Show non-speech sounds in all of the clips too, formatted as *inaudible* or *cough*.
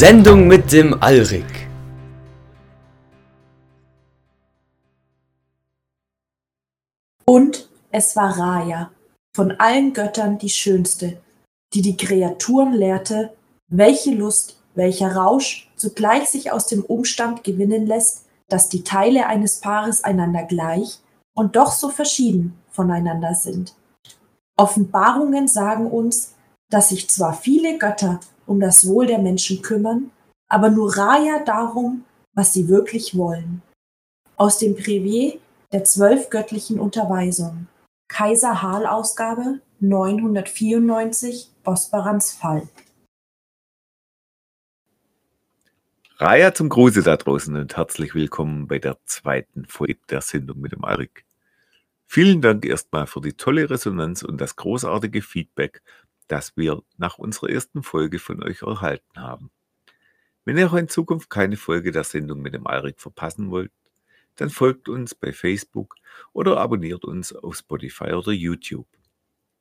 Sendung mit dem Alrik. Und es war Raya, von allen Göttern die schönste, die die Kreaturen lehrte, welche Lust, welcher Rausch zugleich sich aus dem Umstand gewinnen lässt, dass die Teile eines Paares einander gleich und doch so verschieden voneinander sind. Offenbarungen sagen uns, dass sich zwar viele Götter um das Wohl der Menschen kümmern, aber nur Raya darum, was sie wirklich wollen. Aus dem Brevier der zwölf göttlichen Unterweisungen. Kaiser Hal Ausgabe 994 Bosbarans Fall. Raya zum Gruße da draußen und herzlich willkommen bei der zweiten Folge der Sendung mit dem Arik. Vielen Dank erstmal für die tolle Resonanz und das großartige Feedback, das wir nach unserer ersten Folge von euch erhalten haben. Wenn ihr auch in Zukunft keine Folge der Sendung mit dem Arik verpassen wollt, dann folgt uns bei Facebook oder abonniert uns auf Spotify oder YouTube.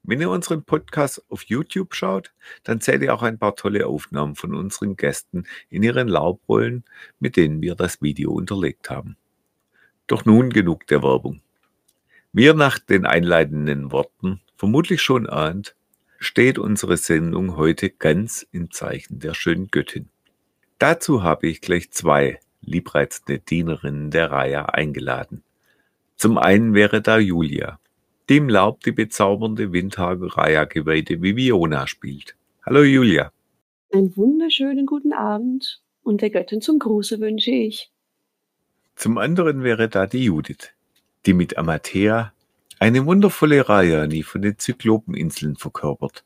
Wenn ihr unseren Podcast auf YouTube schaut, dann seht ihr auch ein paar tolle Aufnahmen von unseren Gästen in ihren Laubrollen, mit denen wir das Video unterlegt haben. Doch nun genug der Werbung. Wie ihr nach den einleitenden Worten vermutlich schon ahnt, steht unsere Sendung heute ganz im Zeichen der schönen Göttin. Dazu habe ich gleich zwei liebreizende Dienerinnen der Reihe eingeladen. Zum einen wäre da Julia, dem Laub die bezaubernde Windhageraya geweihte Viviona spielt. Hallo Julia. Einen wunderschönen guten Abend und der Göttin zum Gruße wünsche ich. Zum anderen wäre da die Judith, die mit Amatea eine wundervolle Rayani von den Zyklopeninseln verkörpert.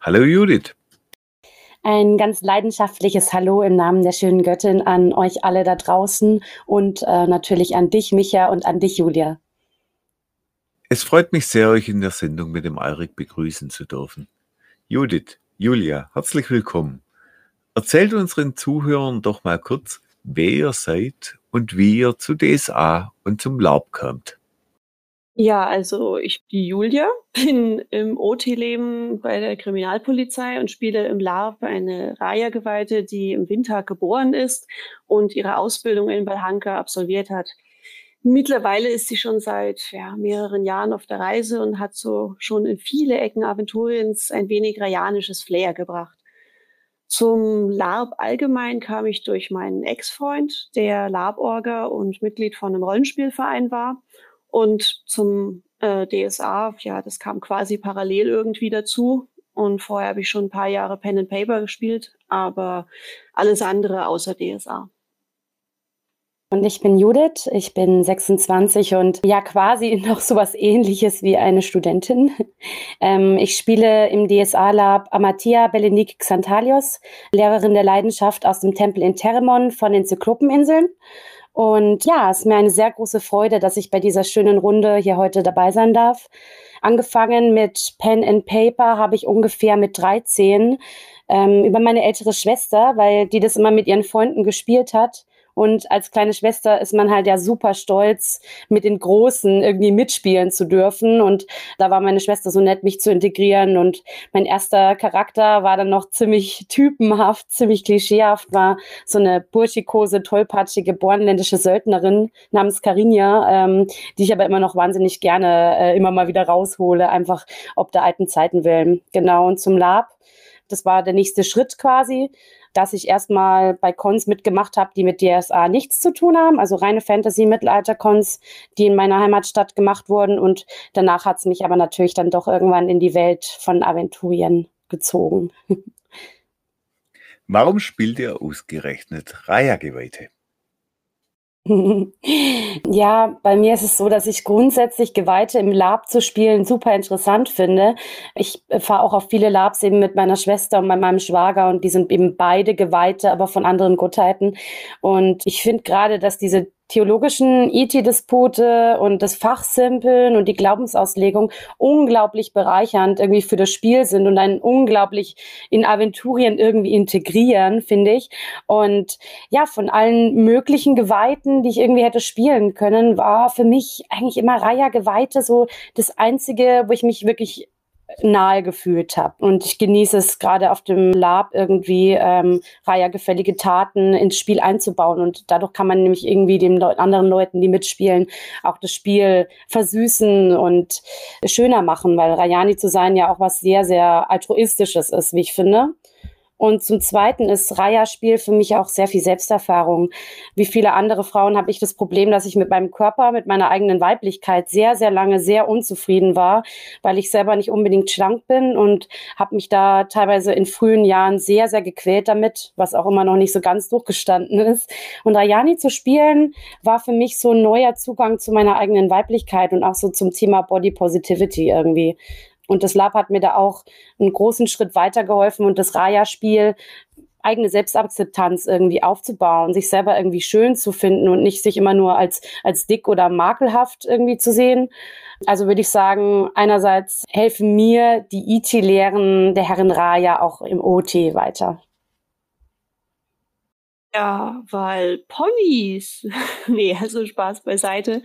Hallo Judith. Ein ganz leidenschaftliches Hallo im Namen der schönen Göttin an euch alle da draußen und äh, natürlich an dich, Micha, und an dich, Julia. Es freut mich sehr, euch in der Sendung mit dem Alrik begrüßen zu dürfen. Judith, Julia, herzlich willkommen. Erzählt unseren Zuhörern doch mal kurz, wer ihr seid und wie ihr zu DSA und zum Laub kommt. Ja, also ich die Julia, *laughs* bin im OT-Leben bei der Kriminalpolizei und spiele im LARP eine Raya-Geweihte, die im Winter geboren ist und ihre Ausbildung in Balhanka absolviert hat. Mittlerweile ist sie schon seit ja, mehreren Jahren auf der Reise und hat so schon in viele Ecken Aventuriens ein wenig rayanisches Flair gebracht. Zum LARP allgemein kam ich durch meinen Ex-Freund, der LARP-Orger und Mitglied von einem Rollenspielverein war. Und zum äh, DSA, ja, das kam quasi parallel irgendwie dazu. Und vorher habe ich schon ein paar Jahre Pen and Paper gespielt, aber alles andere außer DSA. Und ich bin Judith, ich bin 26 und ja quasi *laughs* noch sowas ähnliches wie eine Studentin. *laughs* Ähm, ich spiele im DSA-Lab Amatia Belenik Xantalios, Lehrerin der Leidenschaft aus dem Tempel in Teremon von den Zyklopeninseln. Und ja, es ist mir eine sehr große Freude, dass ich bei dieser schönen Runde hier heute dabei sein darf. Angefangen mit Pen and Paper habe ich ungefähr mit 13 ähm, über meine ältere Schwester, weil die das immer mit ihren Freunden gespielt hat und als kleine Schwester ist man halt ja super stolz, mit den Großen irgendwie mitspielen zu dürfen. Und da war meine Schwester so nett, mich zu integrieren. Und mein erster Charakter war dann noch ziemlich typenhaft, ziemlich klischeehaft, war so eine burschikose, tollpatschige, bornländische Söldnerin namens Carinia, ähm, die ich aber immer noch wahnsinnig gerne äh, immer mal wieder raushole, einfach ob der alten Zeiten willen. Genau, und zum Lab. Das war der nächste Schritt quasi dass ich erstmal bei Cons mitgemacht habe, die mit DSA nichts zu tun haben, also reine Fantasy-Mittelalter-Cons, die in meiner Heimatstadt gemacht wurden. Und danach hat es mich aber natürlich dann doch irgendwann in die Welt von Aventurien gezogen. *laughs* Warum spielt ihr ausgerechnet Raya-Geweihte? *laughs* Ja, bei mir ist es so, dass ich grundsätzlich Geweihte im Lab zu spielen super interessant finde. Ich fahre auch auf viele Labs eben mit meiner Schwester und meinem Schwager und die sind eben beide Geweihte, aber von anderen Gottheiten. Und ich finde gerade, dass diese theologischen IT-Dispute und das Fachsimpeln und die Glaubensauslegung unglaublich bereichernd irgendwie für das Spiel sind und einen unglaublich in Aventurien irgendwie integrieren, finde ich. Und ja, von allen möglichen Geweihten, die ich irgendwie hätte spielen können, war für mich eigentlich immer Raya Geweihte so das einzige, wo ich mich wirklich nahe gefühlt habe. Und ich genieße es gerade auf dem Lab irgendwie ähm, Raya-gefällige Taten ins Spiel einzubauen. Und dadurch kann man nämlich irgendwie den Le anderen Leuten, die mitspielen, auch das Spiel versüßen und schöner machen, weil Rayani zu sein ja auch was sehr, sehr altruistisches ist, wie ich finde. Und zum Zweiten ist Raya-Spiel für mich auch sehr viel Selbsterfahrung. Wie viele andere Frauen habe ich das Problem, dass ich mit meinem Körper, mit meiner eigenen Weiblichkeit sehr, sehr lange sehr unzufrieden war, weil ich selber nicht unbedingt schlank bin und habe mich da teilweise in frühen Jahren sehr, sehr gequält damit, was auch immer noch nicht so ganz durchgestanden ist. Und Rayani zu spielen war für mich so ein neuer Zugang zu meiner eigenen Weiblichkeit und auch so zum Thema Body Positivity irgendwie. Und das Lab hat mir da auch einen großen Schritt weitergeholfen und das Raya-Spiel eigene Selbstakzeptanz irgendwie aufzubauen, sich selber irgendwie schön zu finden und nicht sich immer nur als, als dick oder makelhaft irgendwie zu sehen. Also würde ich sagen, einerseits helfen mir die IT-Lehren der Herren Raya auch im OT weiter. Ja, weil Ponys. *laughs* nee, also Spaß beiseite.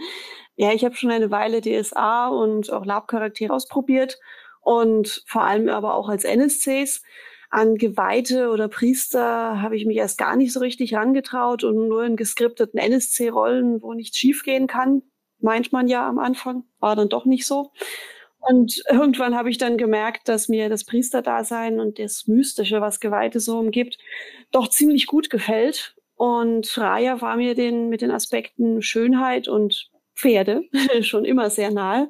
Ja, ich habe schon eine Weile DSA und auch Lab-Charaktere ausprobiert und vor allem aber auch als NSCs. An Geweihte oder Priester habe ich mich erst gar nicht so richtig herangetraut und nur in geskripteten NSC-Rollen, wo nichts schiefgehen kann, meint man ja am Anfang, war dann doch nicht so. Und irgendwann habe ich dann gemerkt, dass mir das Priesterdasein und das Mystische, was Geweihte so umgibt, doch ziemlich gut gefällt. Und Raya war mir den, mit den Aspekten Schönheit und Pferde *laughs* schon immer sehr nahe.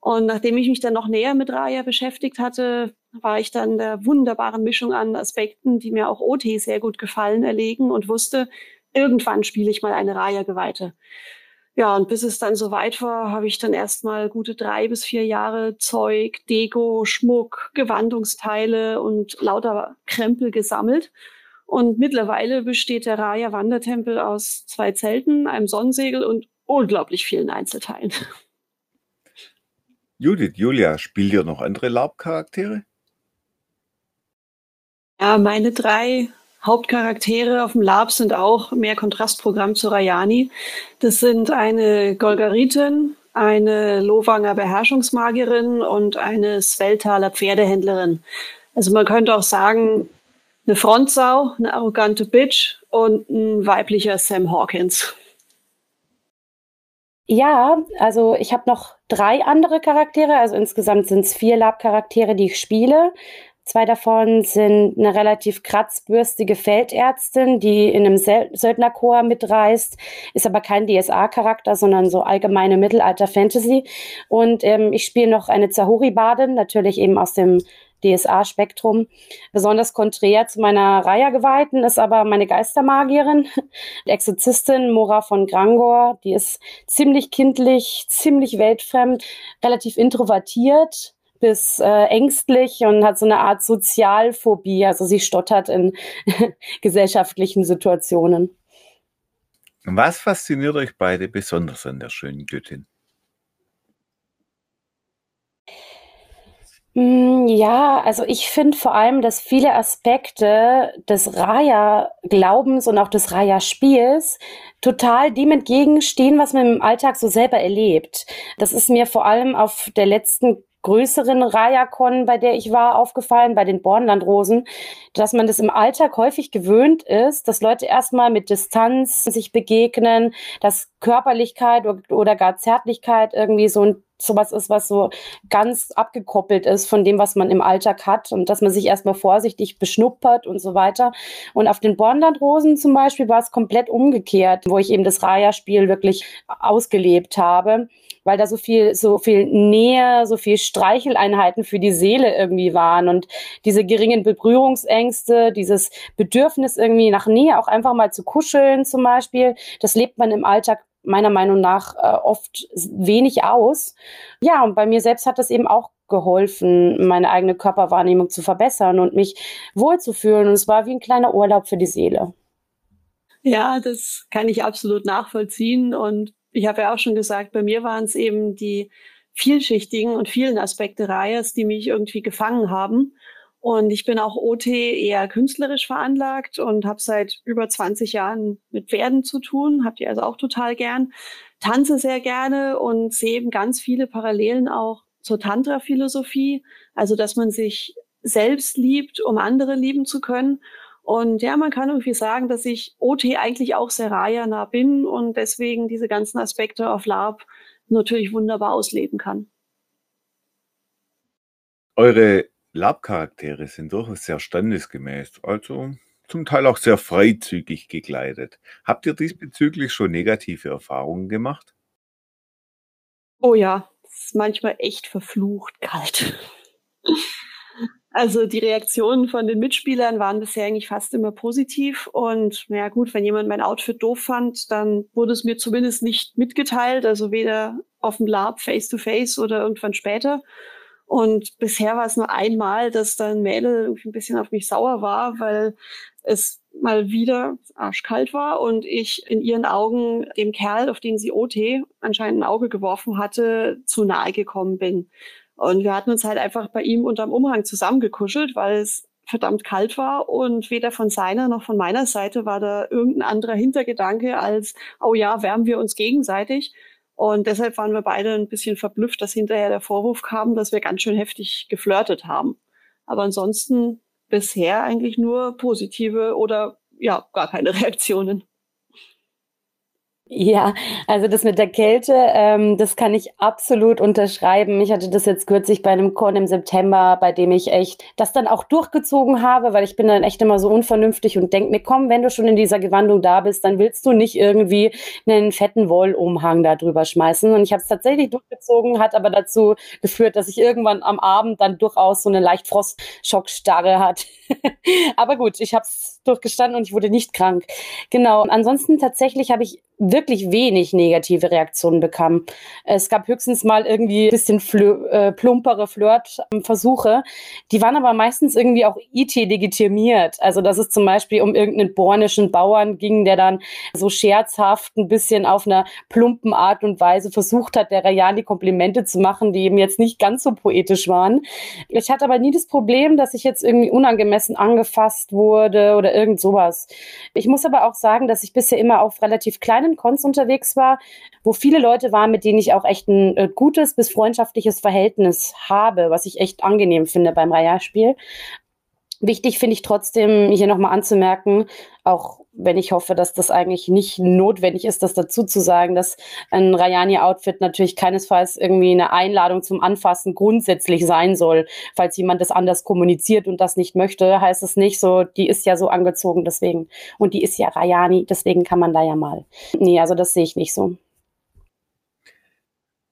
Und nachdem ich mich dann noch näher mit Raya beschäftigt hatte, war ich dann der wunderbaren Mischung an Aspekten, die mir auch OT sehr gut gefallen, erlegen und wusste, irgendwann spiele ich mal eine Raya-Geweihte. Ja, und bis es dann so weit war, habe ich dann erstmal gute drei bis vier Jahre Zeug, Deko, Schmuck, Gewandungsteile und lauter Krempel gesammelt. Und mittlerweile besteht der Raya Wandertempel aus zwei Zelten, einem Sonnensegel und unglaublich vielen Einzelteilen. Judith, Julia, spielt ihr noch andere Lab-Charaktere? Ja, meine drei Hauptcharaktere auf dem Lab sind auch mehr Kontrastprogramm zu Rayani. Das sind eine Golgaritin, eine Lowanger Beherrschungsmagierin und eine Sveltaler Pferdehändlerin. Also man könnte auch sagen, eine Frontsau, eine arrogante Bitch und ein weiblicher Sam Hawkins. Ja, also ich habe noch drei andere Charaktere. Also insgesamt sind es vier Lab-Charaktere, die ich spiele. Zwei davon sind eine relativ kratzbürstige Feldärztin, die in einem Söldnerchor mitreist, ist aber kein DSA-Charakter, sondern so allgemeine Mittelalter-Fantasy. Und ähm, ich spiele noch eine Zahuri-Badin, natürlich eben aus dem DSA-Spektrum. Besonders konträr zu meiner Raya-Geweihten ist aber meine Geistermagierin, Exorzistin Mora von Grangor. Die ist ziemlich kindlich, ziemlich weltfremd, relativ introvertiert bis äh, ängstlich und hat so eine Art Sozialphobie. Also sie stottert in *laughs* gesellschaftlichen Situationen. Was fasziniert euch beide besonders an der schönen Göttin? Hm, ja, also ich finde vor allem, dass viele Aspekte des Raya-Glaubens und auch des Raya-Spiels total dem entgegenstehen, was man im Alltag so selber erlebt. Das ist mir vor allem auf der letzten größeren Raya-Con, bei der ich war, aufgefallen, bei den Bornlandrosen, dass man das im Alltag häufig gewöhnt ist, dass Leute erstmal mit Distanz sich begegnen, dass Körperlichkeit oder gar Zärtlichkeit irgendwie so ein sowas ist, was so ganz abgekoppelt ist von dem, was man im Alltag hat und dass man sich erstmal vorsichtig beschnuppert und so weiter. Und auf den Bornlandrosen zum Beispiel war es komplett umgekehrt, wo ich eben das Raya-Spiel wirklich ausgelebt habe, weil da so viel, so viel Nähe, so viel Streicheleinheiten für die Seele irgendwie waren und diese geringen Berührungsängste, dieses Bedürfnis irgendwie nach Nähe auch einfach mal zu kuscheln zum Beispiel, das lebt man im Alltag meiner Meinung nach äh, oft wenig aus. Ja, und bei mir selbst hat das eben auch geholfen, meine eigene Körperwahrnehmung zu verbessern und mich wohlzufühlen. Und es war wie ein kleiner Urlaub für die Seele. Ja, das kann ich absolut nachvollziehen. Und ich habe ja auch schon gesagt, bei mir waren es eben die vielschichtigen und vielen Aspekte Reyes, die mich irgendwie gefangen haben. Und ich bin auch OT eher künstlerisch veranlagt und habe seit über 20 Jahren mit Pferden zu tun, habt ihr also auch total gern, tanze sehr gerne und sehe eben ganz viele Parallelen auch zur Tantra-Philosophie, also dass man sich selbst liebt, um andere lieben zu können. Und ja, man kann irgendwie sagen, dass ich OT eigentlich auch sehr Raya-nah bin und deswegen diese ganzen Aspekte auf LARP natürlich wunderbar ausleben kann. Eure Lab-Charaktere sind durchaus sehr standesgemäß, also zum Teil auch sehr freizügig gekleidet. Habt ihr diesbezüglich schon negative Erfahrungen gemacht? Oh ja, es ist manchmal echt verflucht kalt. *laughs* Also die Reaktionen von den Mitspielern waren bisher eigentlich fast immer positiv. Und naja gut, wenn jemand mein Outfit doof fand, dann wurde es mir zumindest nicht mitgeteilt. Also weder auf dem Lab face-to-face -face oder irgendwann später. Und bisher war es nur einmal, dass dann Mädel irgendwie ein bisschen auf mich sauer war, weil es mal wieder arschkalt war und ich in ihren Augen dem Kerl, auf den sie OT anscheinend ein Auge geworfen hatte, zu nahe gekommen bin. Und wir hatten uns halt einfach bei ihm unterm Umhang zusammengekuschelt, weil es verdammt kalt war und weder von seiner noch von meiner Seite war da irgendein anderer Hintergedanke als, oh ja, wärmen wir uns gegenseitig. Und deshalb waren wir beide ein bisschen verblüfft, dass hinterher der Vorwurf kam, dass wir ganz schön heftig geflirtet haben. Aber ansonsten bisher eigentlich nur positive oder ja, gar keine *laughs* Reaktionen. Ja, also das mit der Kälte, ähm, das kann ich absolut unterschreiben. Ich hatte das jetzt kürzlich bei einem Korn im September, bei dem ich echt das dann auch durchgezogen habe, weil ich bin dann echt immer so unvernünftig und denk mir, komm, wenn du schon in dieser Gewandung da bist, dann willst du nicht irgendwie einen fetten Wollumhang da drüber schmeißen. Und ich habe es tatsächlich durchgezogen, hat aber dazu geführt, dass ich irgendwann am Abend dann durchaus so eine leicht Frostschockstarre hat. *laughs* aber gut, ich habe es durchgestanden und ich wurde nicht krank. Genau. Ansonsten tatsächlich habe ich wirklich wenig negative Reaktionen bekam. Es gab höchstens mal irgendwie ein bisschen flö äh, plumpere Flirtversuche. Die waren aber meistens irgendwie auch IT legitimiert. Also dass es zum Beispiel um irgendeinen bornischen Bauern ging, der dann so scherzhaft ein bisschen auf einer plumpen Art und Weise versucht hat, der Rayani Komplimente zu machen, die eben jetzt nicht ganz so poetisch waren. Ich hatte aber nie das Problem, dass ich jetzt irgendwie unangemessen angefasst wurde oder irgend sowas. Ich muss aber auch sagen, dass ich bisher immer auf relativ kleinen Cons unterwegs war, wo viele Leute waren, mit denen ich auch echt ein äh, gutes bis freundschaftliches Verhältnis habe, was ich echt angenehm finde beim Raya-Spiel. Wichtig finde ich trotzdem hier nochmal anzumerken, auch wenn ich hoffe, dass das eigentlich nicht notwendig ist, das dazu zu sagen, dass ein Rayani-Outfit natürlich keinesfalls irgendwie eine Einladung zum Anfassen grundsätzlich sein soll. Falls jemand das anders kommuniziert und das nicht möchte, heißt es nicht so, die ist ja so angezogen, deswegen. Und die ist ja Rayani, deswegen kann man da ja mal. Nee, also das sehe ich nicht so.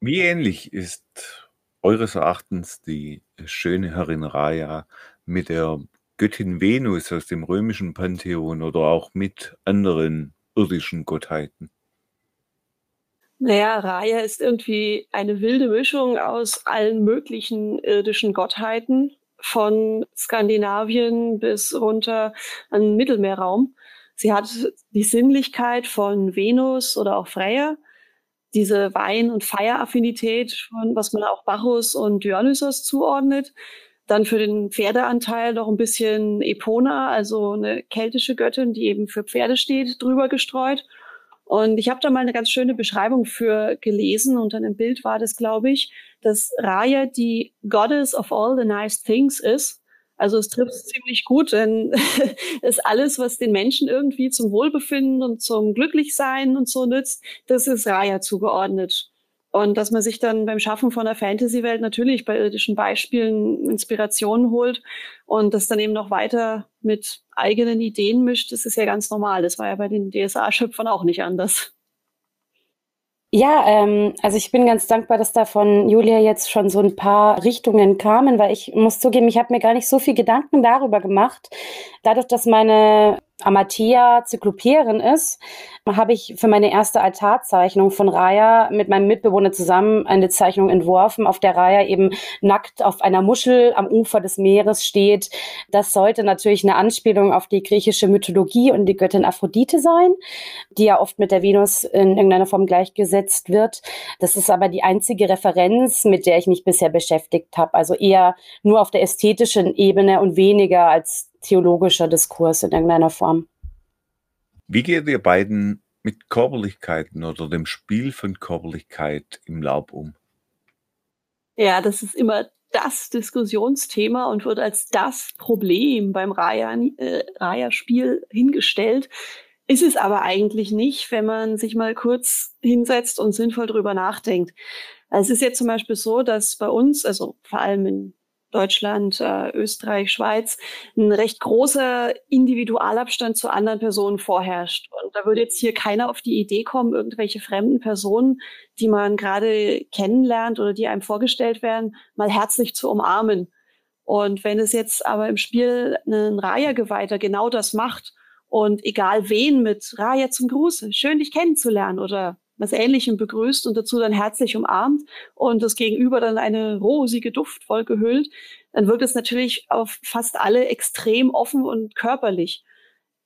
Wie ähnlich ist eures Erachtens die schöne Herrin Raya mit der Göttin Venus aus dem römischen Pantheon oder auch mit anderen irdischen Gottheiten? Naja, Raya ist irgendwie eine wilde Mischung aus allen möglichen irdischen Gottheiten, von Skandinavien bis runter an den Mittelmeerraum. Sie hat die Sinnlichkeit von Venus oder auch Freya, diese Wein- und Feieraffinität, von was man auch Bacchus und Dionysos zuordnet. Dann für den Pferdeanteil noch ein bisschen Epona, also eine keltische Göttin, die eben für Pferde steht, drüber gestreut. Und ich habe da mal eine ganz schöne Beschreibung für gelesen und dann im Bild war das, glaube ich, dass Raya die Goddess of all the nice things ist. Also es trifft ziemlich gut, denn *laughs* es alles, was den Menschen irgendwie zum Wohlbefinden und zum Glücklichsein und so nützt, das ist Raya zugeordnet. Und dass man sich dann beim Schaffen von der Fantasy-Welt natürlich bei irdischen Beispielen Inspirationen holt und das dann eben noch weiter mit eigenen Ideen mischt, das ist ja ganz normal. Das war ja bei den DSA-Schöpfern auch nicht anders. Ja, ähm, also ich bin ganz dankbar, dass da von Julia jetzt schon so ein paar Richtungen kamen, weil ich muss zugeben, ich habe mir gar nicht so viel Gedanken darüber gemacht. Dadurch, dass meine Amatia Zyklopärin ist, habe ich für meine erste Altarzeichnung von Raya mit meinem Mitbewohner zusammen eine Zeichnung entworfen, auf der Raya eben nackt auf einer Muschel am Ufer des Meeres steht. Das sollte natürlich eine Anspielung auf die griechische Mythologie und die Göttin Aphrodite sein, die ja oft mit der Venus in irgendeiner Form gleichgesetzt wird. Das ist aber die einzige Referenz, mit der ich mich bisher beschäftigt habe. Also eher nur auf der ästhetischen Ebene und weniger als theologischer Diskurs in irgendeiner Form. Wie geht ihr beiden mit Körperlichkeiten oder dem Spiel von Körperlichkeit im Laub um? Ja, das ist immer das Diskussionsthema und wird als das Problem beim Raya-Spiel äh, hingestellt. Ist es aber eigentlich nicht, wenn man sich mal kurz hinsetzt und sinnvoll drüber nachdenkt. Also es ist jetzt zum Beispiel so, dass bei uns, also vor allem in Deutschland, äh, Österreich, Schweiz, ein recht großer Individualabstand zu anderen Personen vorherrscht. Und da würde jetzt hier keiner auf die Idee kommen, irgendwelche fremden Personen, die man gerade kennenlernt oder die einem vorgestellt werden, mal herzlich zu umarmen. Und wenn es jetzt aber im Spiel ein Raya-Geweihter genau das macht und egal wen mit Raya zum Gruße, schön dich kennenzulernen oder was Ähnlichem begrüßt und dazu dann herzlich umarmt und das Gegenüber dann eine rosige Duftwolke hüllt, dann wirkt es natürlich auf fast alle extrem offen und körperlich.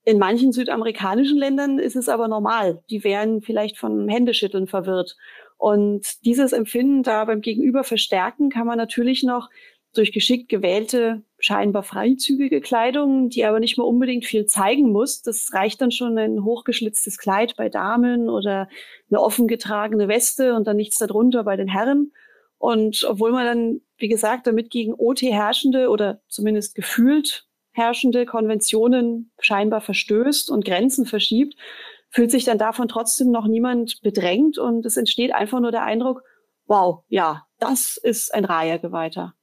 In manchen südamerikanischen Ländern ist es aber normal. Die wären vielleicht von Händeschütteln verwirrt. Und dieses Empfinden da beim Gegenüber verstärken kann man natürlich noch durch geschickt gewählte, scheinbar freizügige Kleidung, die aber nicht mehr unbedingt viel zeigen muss. Das reicht dann schon ein hochgeschlitztes Kleid bei Damen oder eine offen getragene Weste und dann nichts darunter bei den Herren. Und obwohl man dann, wie gesagt, damit gegen OT herrschende oder zumindest gefühlt herrschende Konventionen scheinbar verstößt und Grenzen verschiebt, fühlt sich dann davon trotzdem noch niemand bedrängt und es entsteht einfach nur der Eindruck, wow, ja, das ist ein Raya-Geweihter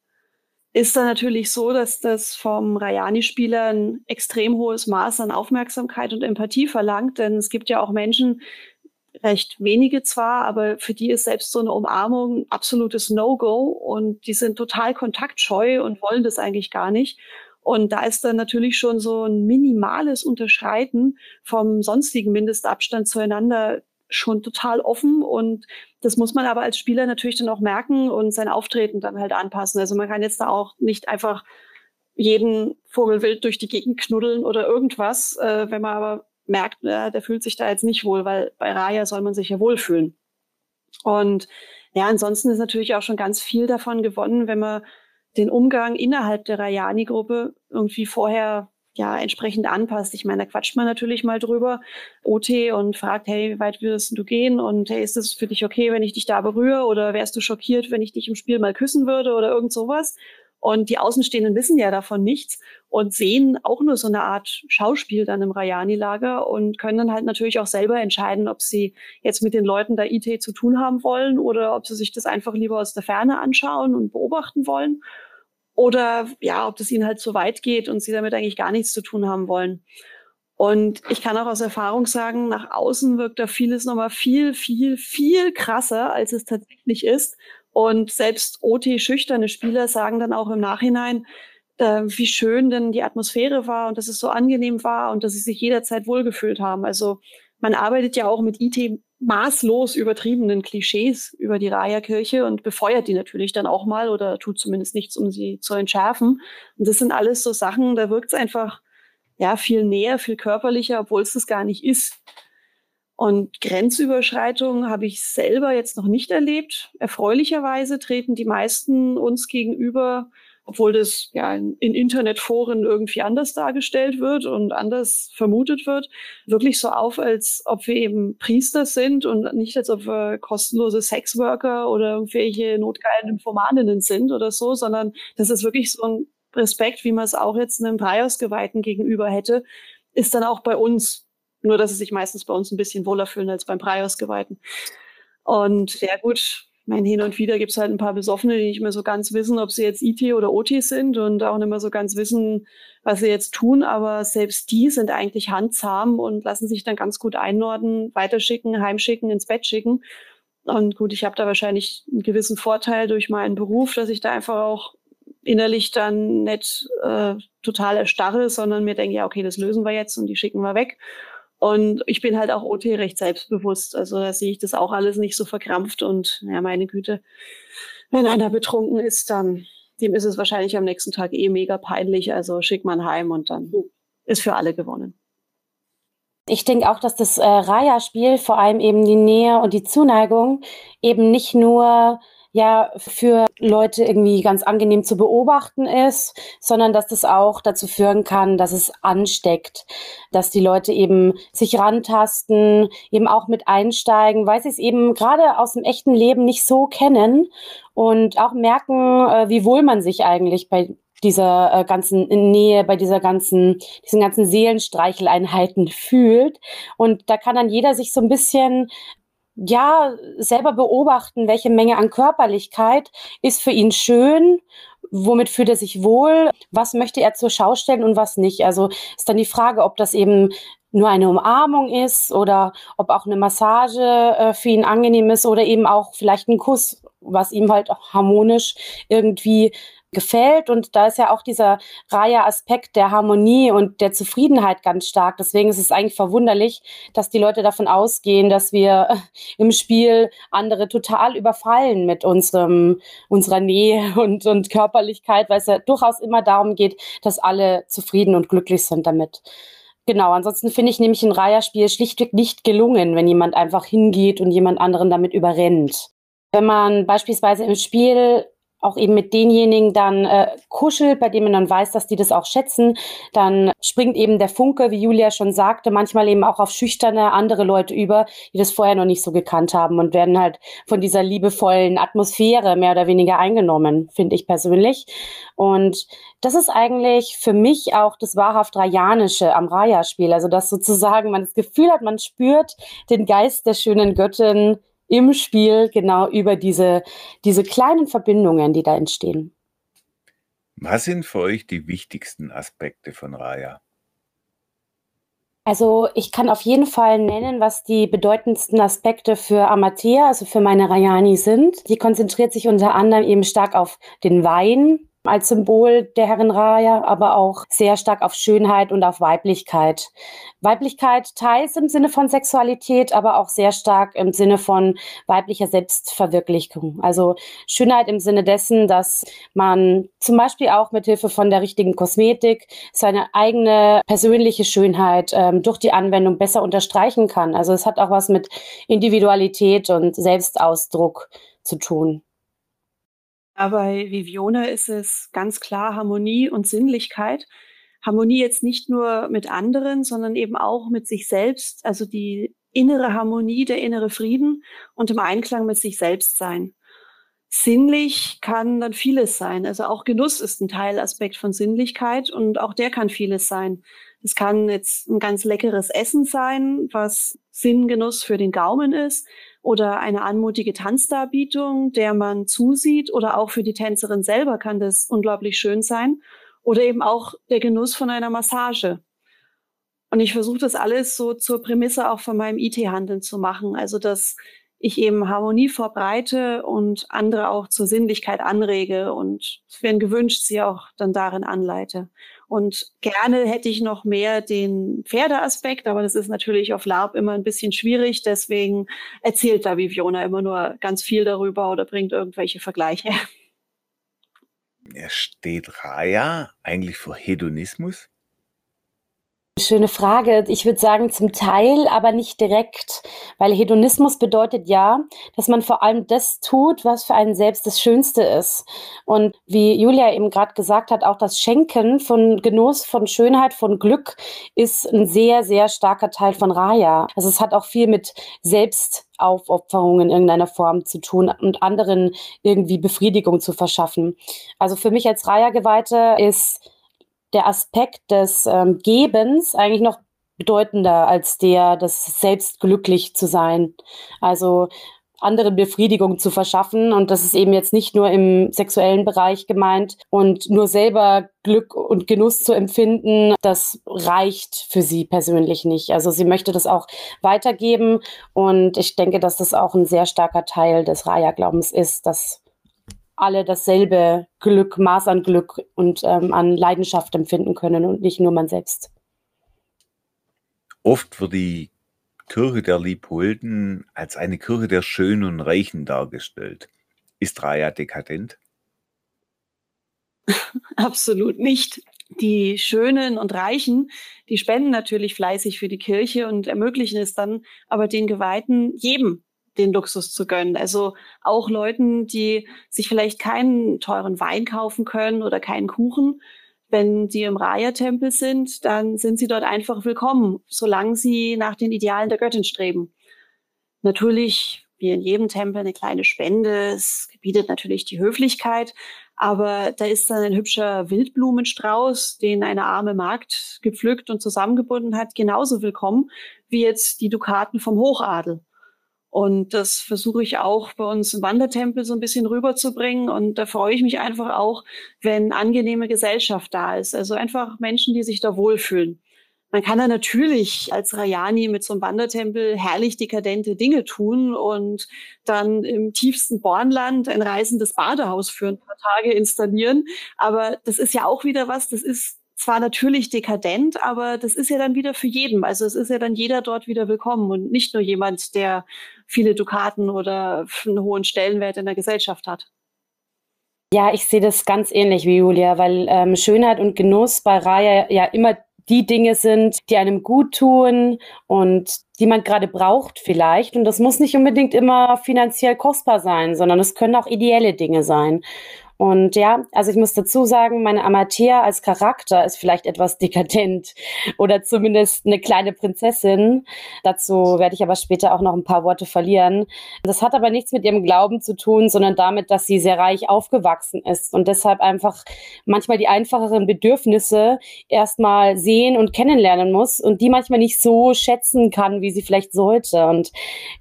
ist dann natürlich so, dass das vom Rayani-Spieler ein extrem hohes Maß an Aufmerksamkeit und Empathie verlangt, denn es gibt ja auch Menschen, recht wenige zwar, aber für die ist selbst so eine Umarmung absolutes No-Go und die sind total kontaktscheu und wollen das eigentlich gar nicht. Und da ist dann natürlich schon so ein minimales Unterschreiten vom sonstigen Mindestabstand zueinander schon total offen und das muss man aber als Spieler natürlich dann auch merken und sein Auftreten dann halt anpassen. Also man kann jetzt da auch nicht einfach jeden Vogelwild durch die Gegend knuddeln oder irgendwas, äh, wenn man aber merkt, ja, der fühlt sich da jetzt nicht wohl, weil bei Raya soll man sich ja wohlfühlen. Und ja, ansonsten ist natürlich auch schon ganz viel davon gewonnen, wenn man den Umgang innerhalb der Rayani-Gruppe irgendwie vorher ja entsprechend anpasst. Ich meine, da quatscht man natürlich mal drüber, OT und fragt, hey, wie weit würdest du gehen? Und hey, ist es für dich okay, wenn ich dich da berühre? Oder wärst du schockiert, wenn ich dich im Spiel mal küssen würde oder irgend sowas? Und die Außenstehenden wissen ja davon nichts und sehen auch nur so eine Art Schauspiel dann im Rayani-Lager und können dann halt natürlich auch selber entscheiden, ob sie jetzt mit den Leuten da IT zu tun haben wollen oder ob sie sich das einfach lieber aus der Ferne anschauen und beobachten wollen oder ja, ob das ihnen halt zu weit geht und sie damit eigentlich gar nichts zu tun haben wollen. Und ich kann auch aus Erfahrung sagen, nach außen wirkt da vieles nochmal viel, viel, viel krasser, als es tatsächlich ist. Und selbst OT-schüchterne Spieler sagen dann auch im Nachhinein, äh, wie schön denn die Atmosphäre war und dass es so angenehm war und dass sie sich jederzeit wohlgefühlt haben. Also man arbeitet ja auch mit IT maßlos übertriebenen Klischees über die Raya-Kirche und befeuert die natürlich dann auch mal oder tut zumindest nichts, um sie zu entschärfen. Und das sind alles so Sachen, da wirkt es einfach ja viel näher, viel körperlicher, obwohl es das gar nicht ist. Und Grenzüberschreitungen habe ich selber jetzt noch nicht erlebt. Erfreulicherweise treten die meisten uns gegenüber obwohl das ja in, in Internetforen irgendwie anders dargestellt wird und anders vermutet wird, wirklich so auf, als ob wir eben Priester sind und nicht als ob wir kostenlose Sexworker oder irgendwelche notgeilen Informatinnen sind oder so, sondern das ist wirklich so ein Respekt, wie man es auch jetzt einem Dreiausgeweihten gegenüber hätte, ist dann auch bei uns. Nur, dass sie sich meistens bei uns ein bisschen wohler fühlen als beim Dreiausgeweihten. Und ja gut, mein, hin und wieder gibt es halt ein paar Besoffene, die nicht mehr so ganz wissen, ob sie jetzt IT oder OT sind und auch nicht mehr so ganz wissen, was sie jetzt tun. Aber selbst die sind eigentlich handzahm und lassen sich dann ganz gut einnorden, weiterschicken, heimschicken, ins Bett schicken. Und gut, ich habe da wahrscheinlich einen gewissen Vorteil durch meinen Beruf, dass ich da einfach auch innerlich dann nicht äh, total erstarre, sondern mir denke, ja, okay, das lösen wir jetzt und die schicken wir weg. Und ich bin halt auch OT recht selbstbewusst. Also da sehe ich das auch alles nicht so verkrampft. Und ja, meine Güte, wenn einer betrunken ist, dann dem ist es wahrscheinlich am nächsten Tag eh mega peinlich. Also schickt man heim und dann ist für alle gewonnen. Ich denke auch, dass das äh, Raya-Spiel vor allem eben die Nähe und die Zuneigung eben nicht nur ja für Leute irgendwie ganz angenehm zu beobachten ist, sondern dass das auch dazu führen kann, dass es ansteckt, dass die Leute eben sich rantasten, eben auch mit einsteigen, weil sie es eben gerade aus dem echten Leben nicht so kennen und auch merken, äh, wie wohl man sich eigentlich bei dieser äh, ganzen Nähe, bei dieser ganzen, diesen ganzen Seelenstreicheleinheiten fühlt. Und da kann dann jeder sich so ein bisschen ja, selber beobachten, welche Menge an Körperlichkeit ist für ihn schön, womit fühlt er sich wohl, was möchte er zur Schau stellen und was nicht. Also ist dann die Frage, ob das eben nur eine Umarmung ist oder ob auch eine Massage äh, für ihn angenehm ist oder eben auch vielleicht ein Kuss, was ihm halt auch harmonisch irgendwie gefällt. Und da ist ja auch dieser Raya-Aspekt der Harmonie und der Zufriedenheit ganz stark. Deswegen ist es eigentlich verwunderlich, dass die Leute davon ausgehen, dass wir im Spiel andere total überfallen mit unserem, unserer Nähe *laughs* und, und Körperlichkeit, weil es ja durchaus immer darum geht, dass alle zufrieden und glücklich sind damit. Genau, ansonsten finde ich nämlich ein Raya-Spiel schlichtweg nicht gelungen, wenn jemand einfach hingeht und jemand anderen damit überrennt. Wenn man beispielsweise im Spiel auch eben mit denjenigen dann äh, kuschelt, bei denen man dann weiß, dass die das auch schätzen, dann springt eben der Funke, wie Julia schon sagte, manchmal eben auch auf schüchterne andere Leute über, die das vorher noch nicht so gekannt haben und werden halt von dieser liebevollen Atmosphäre mehr oder weniger eingenommen, finde ich persönlich. Und das ist eigentlich für mich auch das wahrhaft Rajanische am Raya-Spiel. Also, dass sozusagen man das Gefühl hat, man spürt den Geist der schönen Göttin im Spiel genau über diese, diese kleinen Verbindungen, die da entstehen. Was sind für euch die wichtigsten Aspekte von Raya? Also ich kann auf jeden Fall nennen, was die bedeutendsten Aspekte für Amateur, also für meine Rayani sind. Die konzentriert sich unter anderem eben stark auf den Wein, als Symbol der Herren Raya, aber auch sehr stark auf Schönheit und auf Weiblichkeit. Weiblichkeit teils im Sinne von Sexualität, aber auch sehr stark im Sinne von weiblicher Selbstverwirklichung. Also Schönheit im Sinne dessen, dass man zum Beispiel auch mit Hilfe von der richtigen Kosmetik seine eigene persönliche Schönheit ähm, durch die Anwendung besser unterstreichen kann. Also es hat auch was mit Individualität und Selbstausdruck zu tun. Bei Vivione ist es ganz klar Harmonie und Sinnlichkeit. Harmonie jetzt nicht nur mit anderen, sondern eben auch mit sich selbst, also die innere Harmonie, der innere Frieden und im Einklang mit sich selbst sein. Sinnlich kann dann vieles sein. Also auch Genuss ist ein Teilaspekt von Sinnlichkeit und auch der kann vieles sein. Es kann jetzt ein ganz leckeres Essen sein, was Sinngenuss für den Gaumen ist oder eine anmutige Tanzdarbietung, der man zusieht oder auch für die Tänzerin selber kann das unglaublich schön sein oder eben auch der Genuss von einer Massage. Und ich versuche das alles so zur Prämisse auch von meinem IT-Handeln zu machen, also dass ich eben Harmonie verbreite und andere auch zur Sinnlichkeit anrege und wenn gewünscht, sie auch dann darin anleite. Und gerne hätte ich noch mehr den Pferdeaspekt, aber das ist natürlich auf LARP immer ein bisschen schwierig. Deswegen erzählt da Viviona immer nur ganz viel darüber oder bringt irgendwelche Vergleiche. Er steht Raya eigentlich für Hedonismus? Schöne Frage. Ich würde sagen zum Teil, aber nicht direkt, weil Hedonismus bedeutet ja, dass man vor allem das tut, was für einen selbst das Schönste ist. Und wie Julia eben gerade gesagt hat, auch das Schenken von Genuss, von Schönheit, von Glück ist ein sehr, sehr starker Teil von Raya. Also es hat auch viel mit Selbstaufopferung in irgendeiner Form zu tun und anderen irgendwie Befriedigung zu verschaffen. Also für mich als Raya-Geweihte ist der Aspekt des ähm, Gebens eigentlich noch bedeutender als der, das selbst glücklich zu sein. Also andere Befriedigung zu verschaffen. Und das ist eben jetzt nicht nur im sexuellen Bereich gemeint und nur selber Glück und Genuss zu empfinden, das reicht für sie persönlich nicht. Also sie möchte das auch weitergeben. Und ich denke, dass das auch ein sehr starker Teil des Raya-Glaubens ist, dass alle dasselbe Glück, Maß an Glück und ähm, an Leidenschaft empfinden können und nicht nur man selbst. Oft wird die Kirche der Liebholden als eine Kirche der Schönen und Reichen dargestellt. Ist Raya dekadent? *laughs* Absolut nicht. Die Schönen und Reichen, die spenden natürlich fleißig für die Kirche und ermöglichen es dann aber den Geweihten, jedem den Luxus zu gönnen. Also auch Leuten, die sich vielleicht keinen teuren Wein kaufen können oder keinen Kuchen, wenn sie im Raya-Tempel sind, dann sind sie dort einfach willkommen, solange sie nach den Idealen der Göttin streben. Natürlich, wie in jedem Tempel, eine kleine Spende. Es bietet natürlich die Höflichkeit, aber da ist dann ein hübscher Wildblumenstrauß, den eine arme Magd gepflückt und zusammengebunden hat, genauso willkommen wie jetzt die Dukaten vom Hochadel. Und das versuche ich auch bei uns im Wandertempel so ein bisschen rüberzubringen. Und da freue ich mich einfach auch, wenn angenehme Gesellschaft da ist. Also einfach Menschen, die sich da wohlfühlen. Man kann da natürlich als Rayani mit so einem Wandertempel herrlich dekadente Dinge tun und dann im tiefsten Bornland ein reißendes Badehaus für ein paar Tage installieren. Aber das ist ja auch wieder was, das ist zwar natürlich dekadent, aber das ist ja dann wieder für jeden. Also es ist ja dann jeder dort wieder willkommen und nicht nur jemand, der viele Dukaten oder einen hohen Stellenwert in der Gesellschaft hat. Ja, ich sehe das ganz ähnlich wie Julia, weil ähm, Schönheit und Genuss bei Raya ja immer die Dinge sind, die einem gut tun und die man gerade braucht vielleicht. Und das muss nicht unbedingt immer finanziell kostbar sein, sondern es können auch ideelle Dinge sein. Und ja, also ich muss dazu sagen, meine Amateur als Charakter ist vielleicht etwas dekadent oder zumindest eine kleine Prinzessin. Dazu werde ich aber später auch noch ein paar Worte verlieren. Das hat aber nichts mit ihrem Glauben zu tun, sondern damit, dass sie sehr reich aufgewachsen ist und deshalb einfach manchmal die einfacheren Bedürfnisse erstmal sehen und kennenlernen muss und die manchmal nicht so schätzen kann, wie sie vielleicht sollte. Und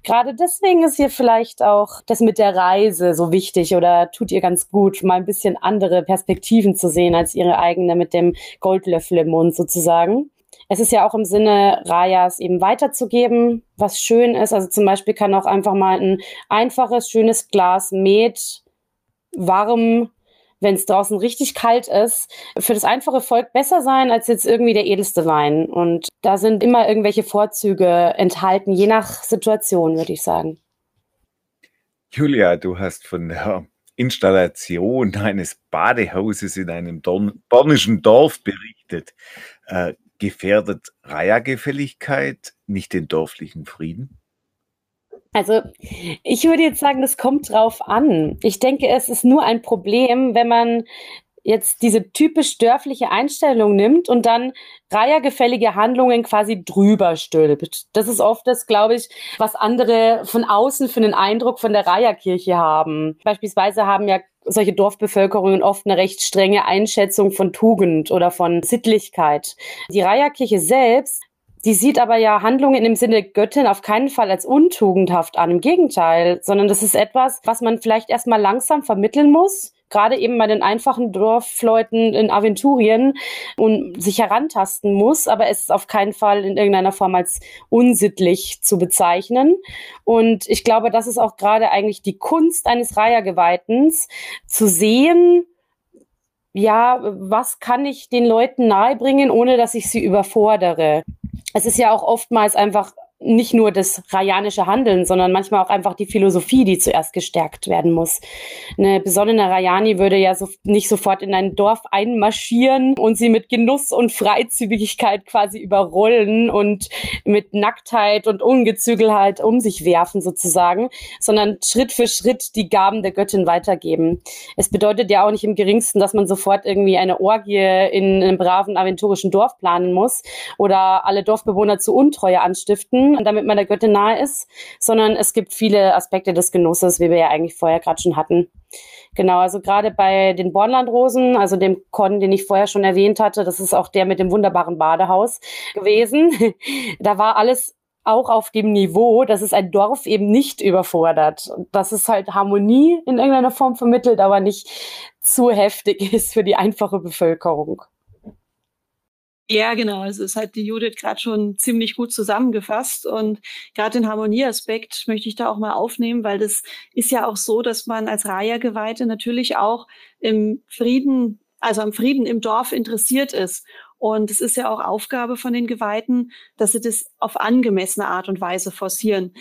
gerade deswegen ist ihr vielleicht auch das mit der Reise so wichtig oder tut ihr ganz gut mal ein bisschen andere Perspektiven zu sehen als ihre eigene mit dem Goldlöffel im Mund sozusagen. Es ist ja auch im Sinne Rajas eben weiterzugeben, was schön ist. Also zum Beispiel kann auch einfach mal ein einfaches, schönes Glas Met warm wenn es draußen richtig kalt ist, für das einfache Volk besser sein als jetzt irgendwie der edelste Wein. Und da sind immer irgendwelche Vorzüge enthalten, je nach Situation, würde ich sagen. Julia, du hast von der Installation eines Badehauses in einem bornischen Dorf berichtet. Äh, gefährdet Reihergefälligkeit nicht den dörflichen Frieden? Also ich würde jetzt sagen, das kommt drauf an. Ich denke, es ist nur ein Problem, wenn man jetzt diese typisch dörfliche Einstellung nimmt und dann reihergefällige Handlungen quasi drüber stülpt. Das ist oft das, glaube ich, was andere von außen für einen Eindruck von der Reiherkirche haben. Beispielsweise haben ja solche Dorfbevölkerungen oft eine recht strenge Einschätzung von Tugend oder von Sittlichkeit. Die Reiherkirche selbst die sieht aber ja Handlungen im Sinne Göttin auf keinen Fall als untugendhaft an. Im Gegenteil, sondern das ist etwas, was man vielleicht erstmal langsam vermitteln muss gerade eben bei den einfachen Dorfleuten in Aventurien und sich herantasten muss, aber es ist auf keinen Fall in irgendeiner Form als unsittlich zu bezeichnen. Und ich glaube, das ist auch gerade eigentlich die Kunst eines Reihergeweihtens, zu sehen, ja, was kann ich den Leuten nahebringen, ohne dass ich sie überfordere? Es ist ja auch oftmals einfach nicht nur das rajanische Handeln, sondern manchmal auch einfach die Philosophie, die zuerst gestärkt werden muss. Eine besonnene Rajani würde ja so nicht sofort in ein Dorf einmarschieren und sie mit Genuss und Freizügigkeit quasi überrollen und mit Nacktheit und Ungezügelheit um sich werfen sozusagen, sondern Schritt für Schritt die Gaben der Göttin weitergeben. Es bedeutet ja auch nicht im geringsten, dass man sofort irgendwie eine Orgie in einem braven aventurischen Dorf planen muss oder alle Dorfbewohner zu Untreue anstiften, damit man der Göttin nahe ist, sondern es gibt viele Aspekte des Genusses, wie wir ja eigentlich vorher gerade schon hatten. Genau, also gerade bei den Bornlandrosen, also dem Con, den ich vorher schon erwähnt hatte, das ist auch der mit dem wunderbaren Badehaus gewesen. da war alles auch auf dem Niveau, dass es ein Dorf eben nicht überfordert. Dass es halt Harmonie in irgendeiner Form vermittelt, aber nicht zu heftig *laughs* ist für die einfache Bevölkerung. Ja, genau. Also es hat die Judith gerade schon ziemlich gut zusammengefasst. Und gerade den Harmonieaspekt möchte ich da auch mal aufnehmen, weil das ist ja auch so, dass man als Raya-Geweihte natürlich auch im Frieden, also am Frieden im Dorf interessiert ist. Und es ist ja auch Aufgabe von den Geweihten, dass sie das auf angemessene Art und Weise forcieren.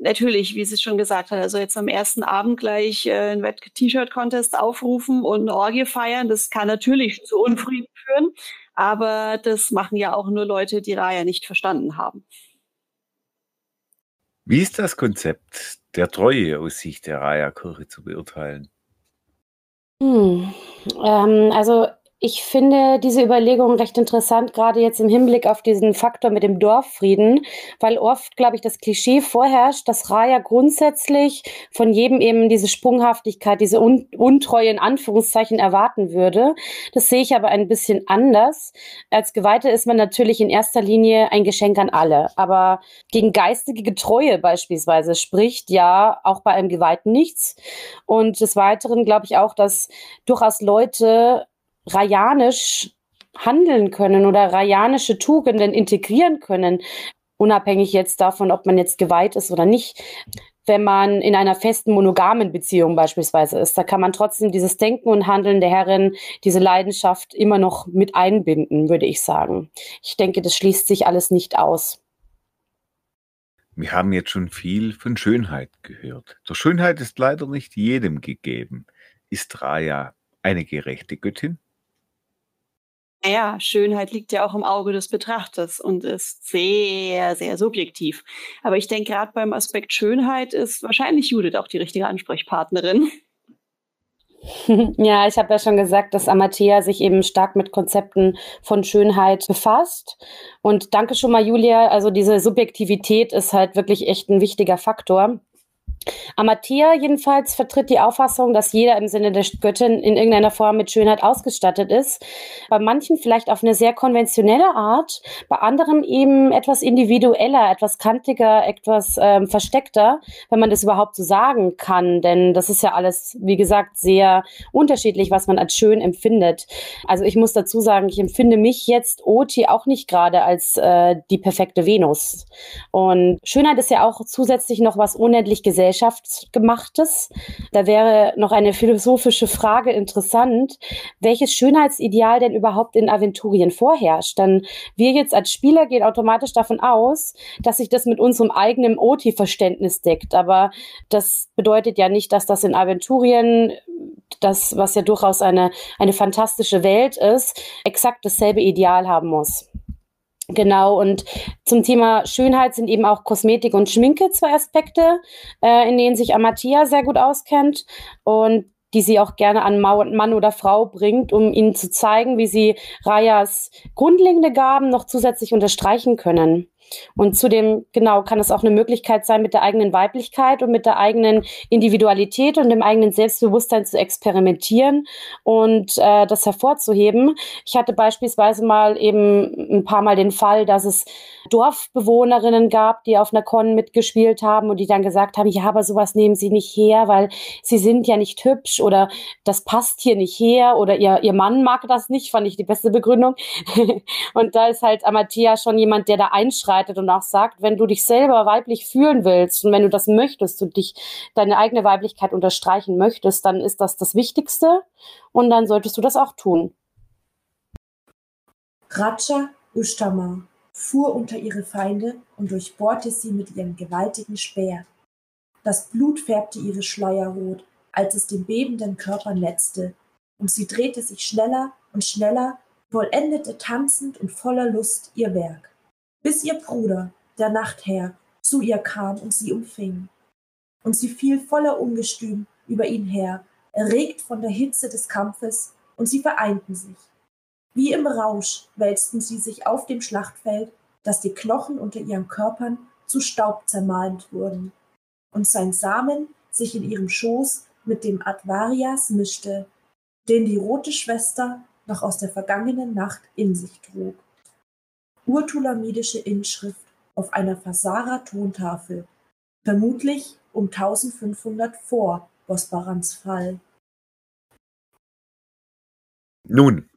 Natürlich, wie sie schon gesagt hat, also jetzt am ersten Abend gleich äh, ein Wett-T-Shirt-Contest aufrufen und eine Orgie feiern, das kann natürlich zu Unfrieden führen. Aber das machen ja auch nur Leute, die Raya nicht verstanden haben. Wie ist das Konzept der Treue aus Sicht der Raya-Kirche zu beurteilen? Hm, ähm, also ich finde diese Überlegung recht interessant, gerade jetzt im Hinblick auf diesen Faktor mit dem Dorffrieden, weil oft, glaube ich, das Klischee vorherrscht, dass Raya grundsätzlich von jedem eben diese Sprunghaftigkeit, diese Un Untreue in Anführungszeichen erwarten würde. Das sehe ich aber ein bisschen anders. Als Geweihte ist man natürlich in erster Linie ein Geschenk an alle, aber gegen geistige Treue beispielsweise spricht ja auch bei einem Geweihten nichts. Und des Weiteren glaube ich auch, dass durchaus Leute rajanisch handeln können oder rajanische Tugenden integrieren können, unabhängig jetzt davon, ob man jetzt geweiht ist oder nicht. Wenn man in einer festen monogamen Beziehung beispielsweise ist, da kann man trotzdem dieses Denken und Handeln der Herrin, diese Leidenschaft immer noch mit einbinden, würde ich sagen. Ich denke, das schließt sich alles nicht aus. Wir haben jetzt schon viel von Schönheit gehört. Doch Schönheit ist leider nicht jedem gegeben. Ist Raya eine gerechte Göttin? Naja, Schönheit liegt ja auch im Auge des Betrachters und ist sehr, sehr subjektiv. Aber ich denke, gerade beim Aspekt Schönheit ist wahrscheinlich Judith auch die richtige Ansprechpartnerin. *laughs* Ja, ich habe ja schon gesagt, dass Amatea sich eben stark mit Konzepten von Schönheit befasst. Und danke schon mal, Julia. Also diese Subjektivität ist halt wirklich echt ein wichtiger Faktor. Amathea jedenfalls vertritt die Auffassung, dass jeder im Sinne der Göttin in irgendeiner Form mit Schönheit ausgestattet ist. Bei manchen vielleicht auf eine sehr konventionelle Art, bei anderen eben etwas individueller, etwas kantiger, etwas ähm, versteckter, wenn man das überhaupt so sagen kann. Denn das ist ja alles, wie gesagt, sehr unterschiedlich, was man als schön empfindet. Also ich muss dazu sagen, ich empfinde mich jetzt, Oti, auch nicht gerade als äh, die perfekte Venus. Und Schönheit ist ja auch zusätzlich noch was unendlich gesellschaftliches gesellschaftsgemachtes. Da wäre noch eine philosophische Frage interessant, welches Schönheitsideal denn überhaupt in Aventurien vorherrscht. Denn wir jetzt als Spieler gehen automatisch davon aus, dass sich das mit unserem eigenen OT-Verständnis deckt. Aber das bedeutet ja nicht, dass das in Aventurien das, was ja durchaus eine, eine fantastische Welt ist, exakt dasselbe Ideal haben muss. Genau, und zum Thema Schönheit sind eben auch Kosmetik und Schminke zwei Aspekte, äh, in denen sich Amatia sehr gut auskennt und die sie auch gerne an Mann oder Frau bringt, um ihnen zu zeigen, wie sie Rayas grundlegende Gaben noch zusätzlich unterstreichen können. Und zudem, genau, kann es auch eine Möglichkeit sein, mit der eigenen Weiblichkeit und mit der eigenen Individualität und dem eigenen Selbstbewusstsein zu experimentieren und äh, das hervorzuheben. Ich hatte beispielsweise mal eben ein paar Mal den Fall, dass es Dorfbewohnerinnen gab, die auf einer Con mitgespielt haben und die dann gesagt haben, ja, aber sowas nehmen sie nicht her, weil sie sind ja nicht hübsch oder das passt hier nicht her oder ihr, ihr Mann mag das nicht, fand ich die beste Begründung. *laughs* und da ist halt Amatia schon jemand, der da einschreitet und auch sagt, wenn du dich selber weiblich fühlen willst und wenn du das möchtest und dich deine eigene Weiblichkeit unterstreichen möchtest, dann ist das das Wichtigste und dann solltest du das auch tun. Raja Ushtama fuhr unter ihre Feinde und durchbohrte sie mit ihrem gewaltigen Speer. Das Blut färbte ihre Schleier rot, als es den bebenden Körper netzte, und sie drehte sich schneller und schneller, vollendete tanzend und voller Lust ihr Werk, bis ihr Bruder, der Nachtherr, zu ihr kam und sie umfing. Und sie fiel voller Ungestüm über ihn her, erregt von der Hitze des Kampfes, und sie vereinten sich. Wie im Rausch wälzten sie sich auf dem Schlachtfeld, dass die Knochen unter ihren Körpern zu Staub zermalmt wurden, und sein Samen sich in ihrem Schoß mit dem Advarias mischte, den die rote Schwester noch aus der vergangenen Nacht in sich trug. Urtulamidische Inschrift auf einer Fasara-Tontafel, vermutlich um 1500 vor Bosbarans Fall. Nun,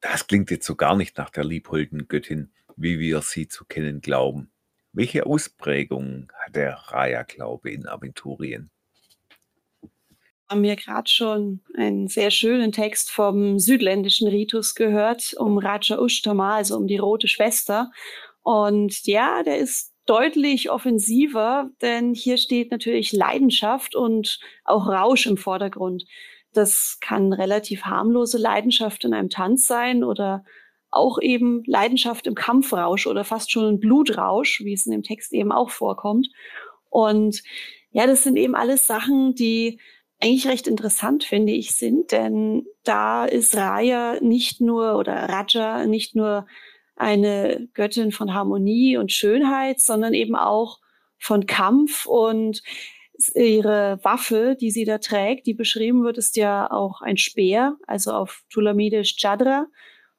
das klingt jetzt so gar nicht nach der liebholden Göttin, wie wir sie zu kennen glauben. Welche Ausprägung hat der Raya-Glaube in Aventurien? Haben wir gerade schon einen sehr schönen Text vom südländischen Ritus gehört, um Raja Ushtama, also um die rote Schwester. Und ja, der ist deutlich offensiver, denn hier steht natürlich Leidenschaft und auch Rausch im Vordergrund. Das kann relativ harmlose Leidenschaft in einem Tanz sein oder auch eben Leidenschaft im Kampfrausch oder fast schon ein Blutrausch, wie es in dem Text eben auch vorkommt. Und ja, das sind eben alles Sachen, die eigentlich recht interessant, finde ich, sind, denn da ist Raya nicht nur oder Raja nicht nur eine Göttin von Harmonie und Schönheit, sondern eben auch von Kampf und ihre Waffe, die sie da trägt, die beschrieben wird, ist ja auch ein Speer, also auf Tulamidisch Chadra.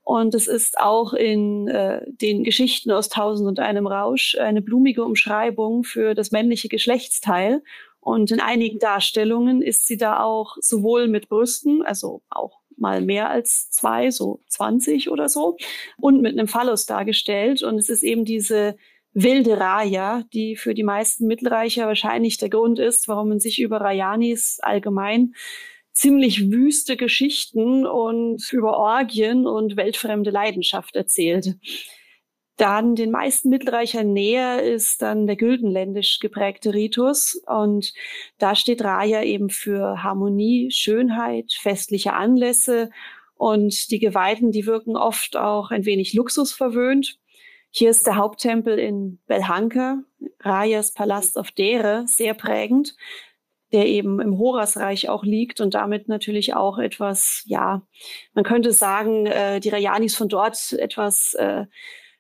Und es ist auch in äh, den Geschichten aus Tausend und einem Rausch eine blumige Umschreibung für das männliche Geschlechtsteil. Und in einigen Darstellungen ist sie da auch sowohl mit Brüsten, also auch mal mehr als zwei, so 20 oder so, und mit einem Phallus dargestellt. Und es ist eben diese wilde Raya, die für die meisten Mittelreicher wahrscheinlich der Grund ist, warum man sich über Rayanis allgemein ziemlich wüste Geschichten und über Orgien und weltfremde Leidenschaft erzählt. Dann den meisten Mittelreichern näher ist dann der güldenländisch geprägte Ritus. Und da steht Raya eben für Harmonie, Schönheit, festliche Anlässe. Und die Geweihten, die wirken oft auch ein wenig luxusverwöhnt. Hier ist der Haupttempel in Belhanka, Rayas Palast auf Dere, sehr prägend, der eben im Horasreich auch liegt und damit natürlich auch etwas, ja, man könnte sagen, äh, die Rayanis von dort etwas äh,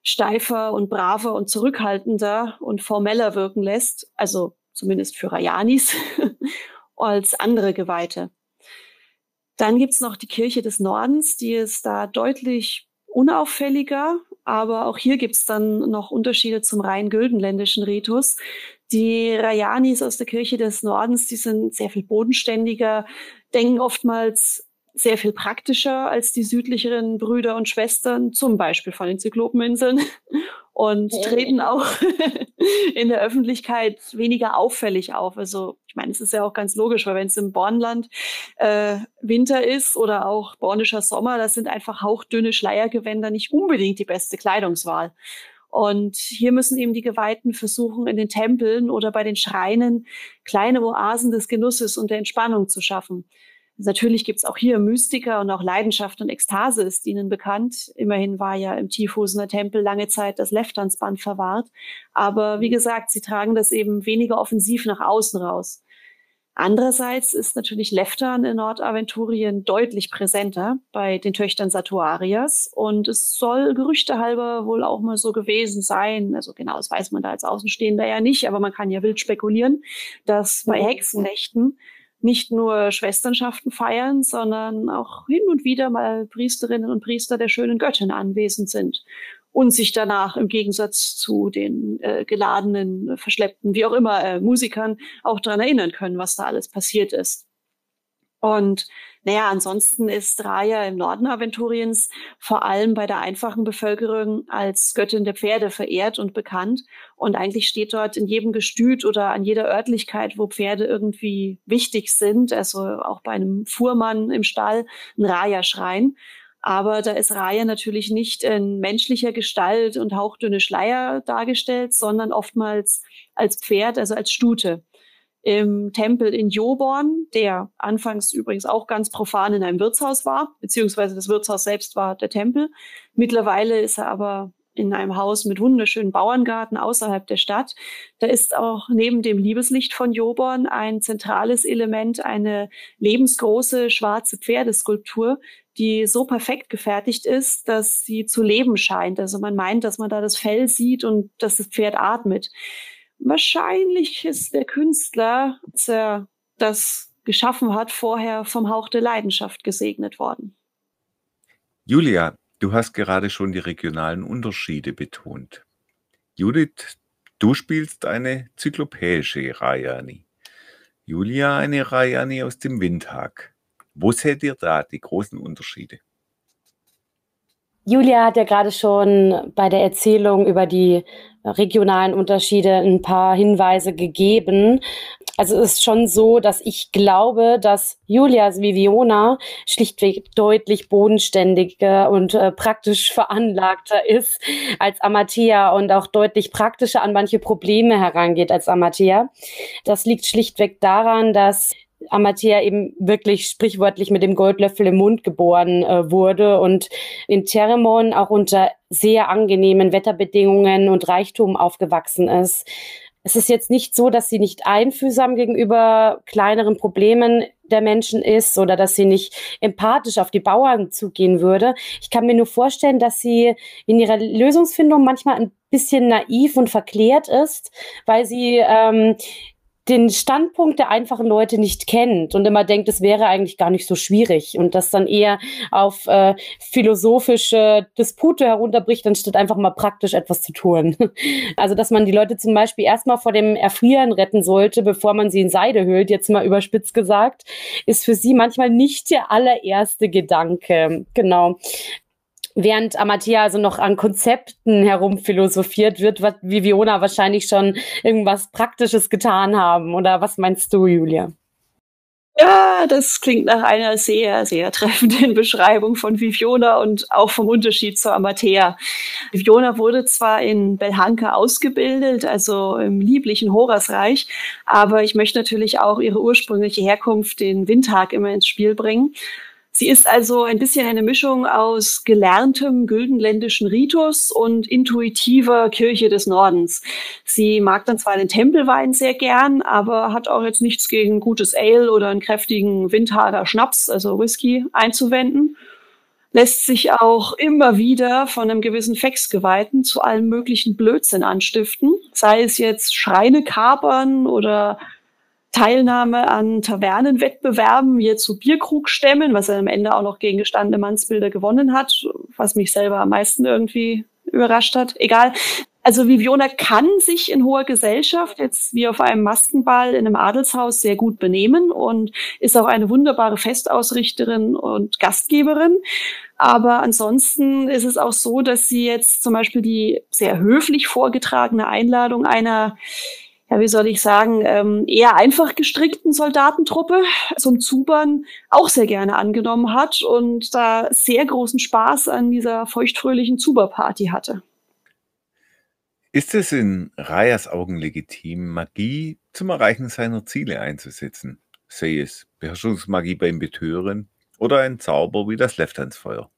steifer und braver und zurückhaltender und formeller wirken lässt, also zumindest für Rayanis, *laughs* als andere Geweihte. Dann gibt's noch die Kirche des Nordens, die ist da deutlich unauffälliger, aber auch hier gibt's dann noch Unterschiede zum rein güldenländischen Ritus. Die Rayanis aus der Kirche des Nordens, die sind sehr viel bodenständiger, denken oftmals sehr viel praktischer als die südlicheren Brüder und Schwestern, zum Beispiel von den Zyklopeninseln *laughs* und hey. treten auch *laughs* in der Öffentlichkeit weniger auffällig auf. Also ich meine, es ist ja auch ganz logisch, weil wenn es im Bornland äh, Winter ist oder auch bornischer Sommer, das sind einfach hauchdünne Schleiergewänder nicht unbedingt die beste Kleidungswahl. Und hier müssen eben die Geweihten versuchen, in den Tempeln oder bei den Schreinen kleine Oasen des Genusses und der Entspannung zu schaffen. Natürlich gibt es auch hier Mystiker und auch Leidenschaft und Ekstase ist ihnen bekannt. Immerhin war ja im Tiefhusener Tempel lange Zeit das Leftansband verwahrt. Aber wie gesagt, sie tragen das eben weniger offensiv nach außen raus. Andererseits ist natürlich Leftan in Nordaventurien deutlich präsenter bei den Töchtern Satuarias und es soll gerüchtehalber wohl auch mal so gewesen sein, also genau, das weiß man da als Außenstehender ja nicht, aber man kann ja wild spekulieren, dass bei Hexennächten nicht nur Schwesternschaften feiern, sondern auch hin und wieder mal Priesterinnen und Priester der schönen Göttin anwesend sind und sich danach im Gegensatz zu den äh, geladenen, verschleppten, wie auch immer, äh, Musikern auch daran erinnern können, was da alles passiert ist. Und naja, ansonsten ist Raya im Norden Aventuriens vor allem bei der einfachen Bevölkerung als Göttin der Pferde verehrt und bekannt. Und eigentlich steht dort in jedem Gestüt oder an jeder Örtlichkeit, wo Pferde irgendwie wichtig sind, also auch bei einem Fuhrmann im Stall, ein Raya-Schrein. Aber da ist Raya natürlich nicht in menschlicher Gestalt und hauchdünne Schleier dargestellt, sondern oftmals als Pferd, also als Stute im Tempel in Joborn, der anfangs übrigens auch ganz profan in einem Wirtshaus war, beziehungsweise das Wirtshaus selbst war der Tempel. Mittlerweile ist er aber in einem Haus mit wunderschönen Bauerngarten außerhalb der Stadt. Da ist auch neben dem Liebeslicht von Joborn ein zentrales Element, eine lebensgroße schwarze Pferdeskulptur, die so perfekt gefertigt ist, dass sie zu leben scheint. Also man meint, dass man da das Fell sieht und dass das Pferd atmet. Wahrscheinlich ist der Künstler, der das geschaffen hat, vorher vom Hauch der Leidenschaft gesegnet worden. Julia, du hast gerade schon die regionalen Unterschiede betont. Judith, du spielst eine zyklopäische Rayani. Julia eine Rayani aus dem Windhag. Wo seht ihr da die großen Unterschiede? Julia hat ja gerade schon bei der Erzählung über die regionalen Unterschiede ein paar Hinweise gegeben. Also es ist schon so, dass ich glaube, dass Julia wie Viviona schlichtweg deutlich bodenständiger und äh, praktisch veranlagter ist als Amatia und auch deutlich praktischer an manche Probleme herangeht als Amatia. Das liegt schlichtweg daran, dass Amatea eben wirklich sprichwörtlich mit dem Goldlöffel im Mund geboren äh, wurde und in Teremon auch unter sehr angenehmen Wetterbedingungen und Reichtum aufgewachsen ist. es ist jetzt nicht so, dass sie nicht einfühlsam gegenüber kleineren Problemen der Menschen ist oder dass sie nicht empathisch auf die Bauern zugehen würde. Ich kann mir nur vorstellen, dass sie in ihrer Lösungsfindung manchmal ein bisschen naiv und verklärt ist, weil sie ähm, den Standpunkt der einfachen Leute nicht kennt und immer denkt, es wäre eigentlich gar nicht so schwierig und das dann eher auf äh, philosophische Dispute herunterbricht, anstatt einfach mal praktisch etwas zu tun. *laughs* Also, dass man die Leute zum Beispiel erstmal vor dem Erfrieren retten sollte, bevor man sie in Seide hüllt, jetzt mal überspitzt gesagt, ist für sie manchmal nicht der allererste Gedanke. Genau während Amatia also noch an Konzepten herumphilosophiert wird, wird wie Viona wahrscheinlich schon irgendwas Praktisches getan haben. Oder was meinst du, Julia? Ja, das klingt nach einer sehr, sehr treffenden *laughs* Beschreibung von Viviona und auch vom Unterschied zur Amatea. Viviona wurde zwar in Belhanke ausgebildet, also im lieblichen Horasreich, aber ich möchte natürlich auch ihre ursprüngliche Herkunft, den Windhag, immer ins Spiel bringen. Sie ist also ein bisschen eine Mischung aus gelerntem güldenländischen Ritus und intuitiver Kirche des Nordens. Sie mag dann zwar den Tempelwein sehr gern, aber hat auch jetzt nichts gegen gutes Ale oder einen kräftigen Windhader Schnaps, also Whisky, einzuwenden lässt sich auch immer wieder von einem gewissen Fexgeweihten zu allem möglichen Blödsinn anstiften, sei es jetzt Schreine kapern oder Teilnahme an Tavernenwettbewerben, jetzt so Bierkrugstämmen, was er am Ende auch noch gegen gestandene Mannsbilder gewonnen hat, was mich selber am meisten irgendwie überrascht hat. Egal. Also Viviona kann sich in hoher Gesellschaft jetzt wie auf einem Maskenball in einem Adelshaus sehr gut benehmen und ist auch eine wunderbare Festausrichterin und Gastgeberin. Aber ansonsten ist es auch so, dass sie jetzt zum Beispiel die sehr höflich vorgetragene Einladung einer ja, wie soll ich sagen, ähm, eher einfach gestrickten Soldatentruppe zum Zubern auch sehr gerne angenommen hat und da sehr großen Spaß an dieser feuchtfröhlichen Zuberparty hatte. Ist es in Rayas Augen legitim, Magie zum Erreichen seiner Ziele einzusetzen? Sei es Beherrschungsmagie beim Betören oder ein Zauber wie das Left-Hands-Feuer?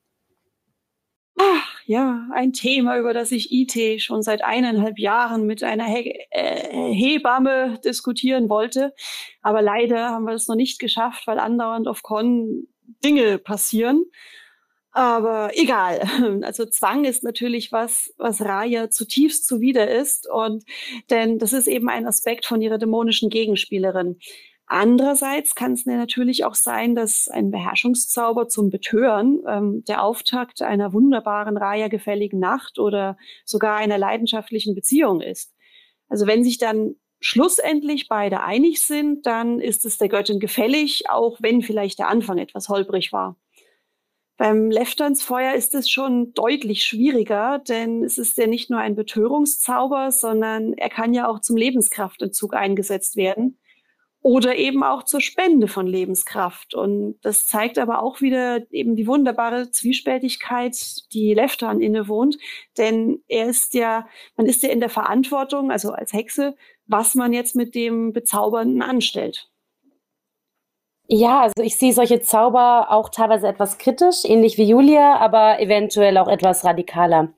Ja, ein Thema, über das ich IT schon seit eineinhalb Jahren mit einer He äh, Hebamme diskutieren wollte. Aber leider haben wir es noch nicht geschafft, weil andauernd auf Con Dinge passieren. Aber egal. *laughs* Also Zwang ist natürlich was, was Raya zutiefst zuwider ist. Und denn das ist eben ein Aspekt von ihrer dämonischen Gegenspielerin. Andererseits kann es natürlich auch sein, dass ein Beherrschungszauber zum Betören ähm, der Auftakt einer wunderbaren, Raya-gefälligen Nacht oder sogar einer leidenschaftlichen Beziehung ist. Also wenn sich dann schlussendlich beide einig sind, dann ist es der Göttin gefällig, auch wenn vielleicht der Anfang etwas holprig war. Beim Lefternsfeuer ist es schon deutlich schwieriger, denn es ist ja nicht nur ein Betörungszauber, sondern er kann ja auch zum Lebenskraftentzug eingesetzt werden oder eben auch zur Spende von Lebenskraft. Und das zeigt aber auch wieder eben die wunderbare Zwiespältigkeit, die Leftan innewohnt. Denn er ist ja, man ist ja in der Verantwortung, also als Hexe, was man jetzt mit dem Bezaubernden anstellt. Ja, also ich sehe solche Zauber auch teilweise etwas kritisch, ähnlich wie Julia, aber eventuell auch etwas radikaler.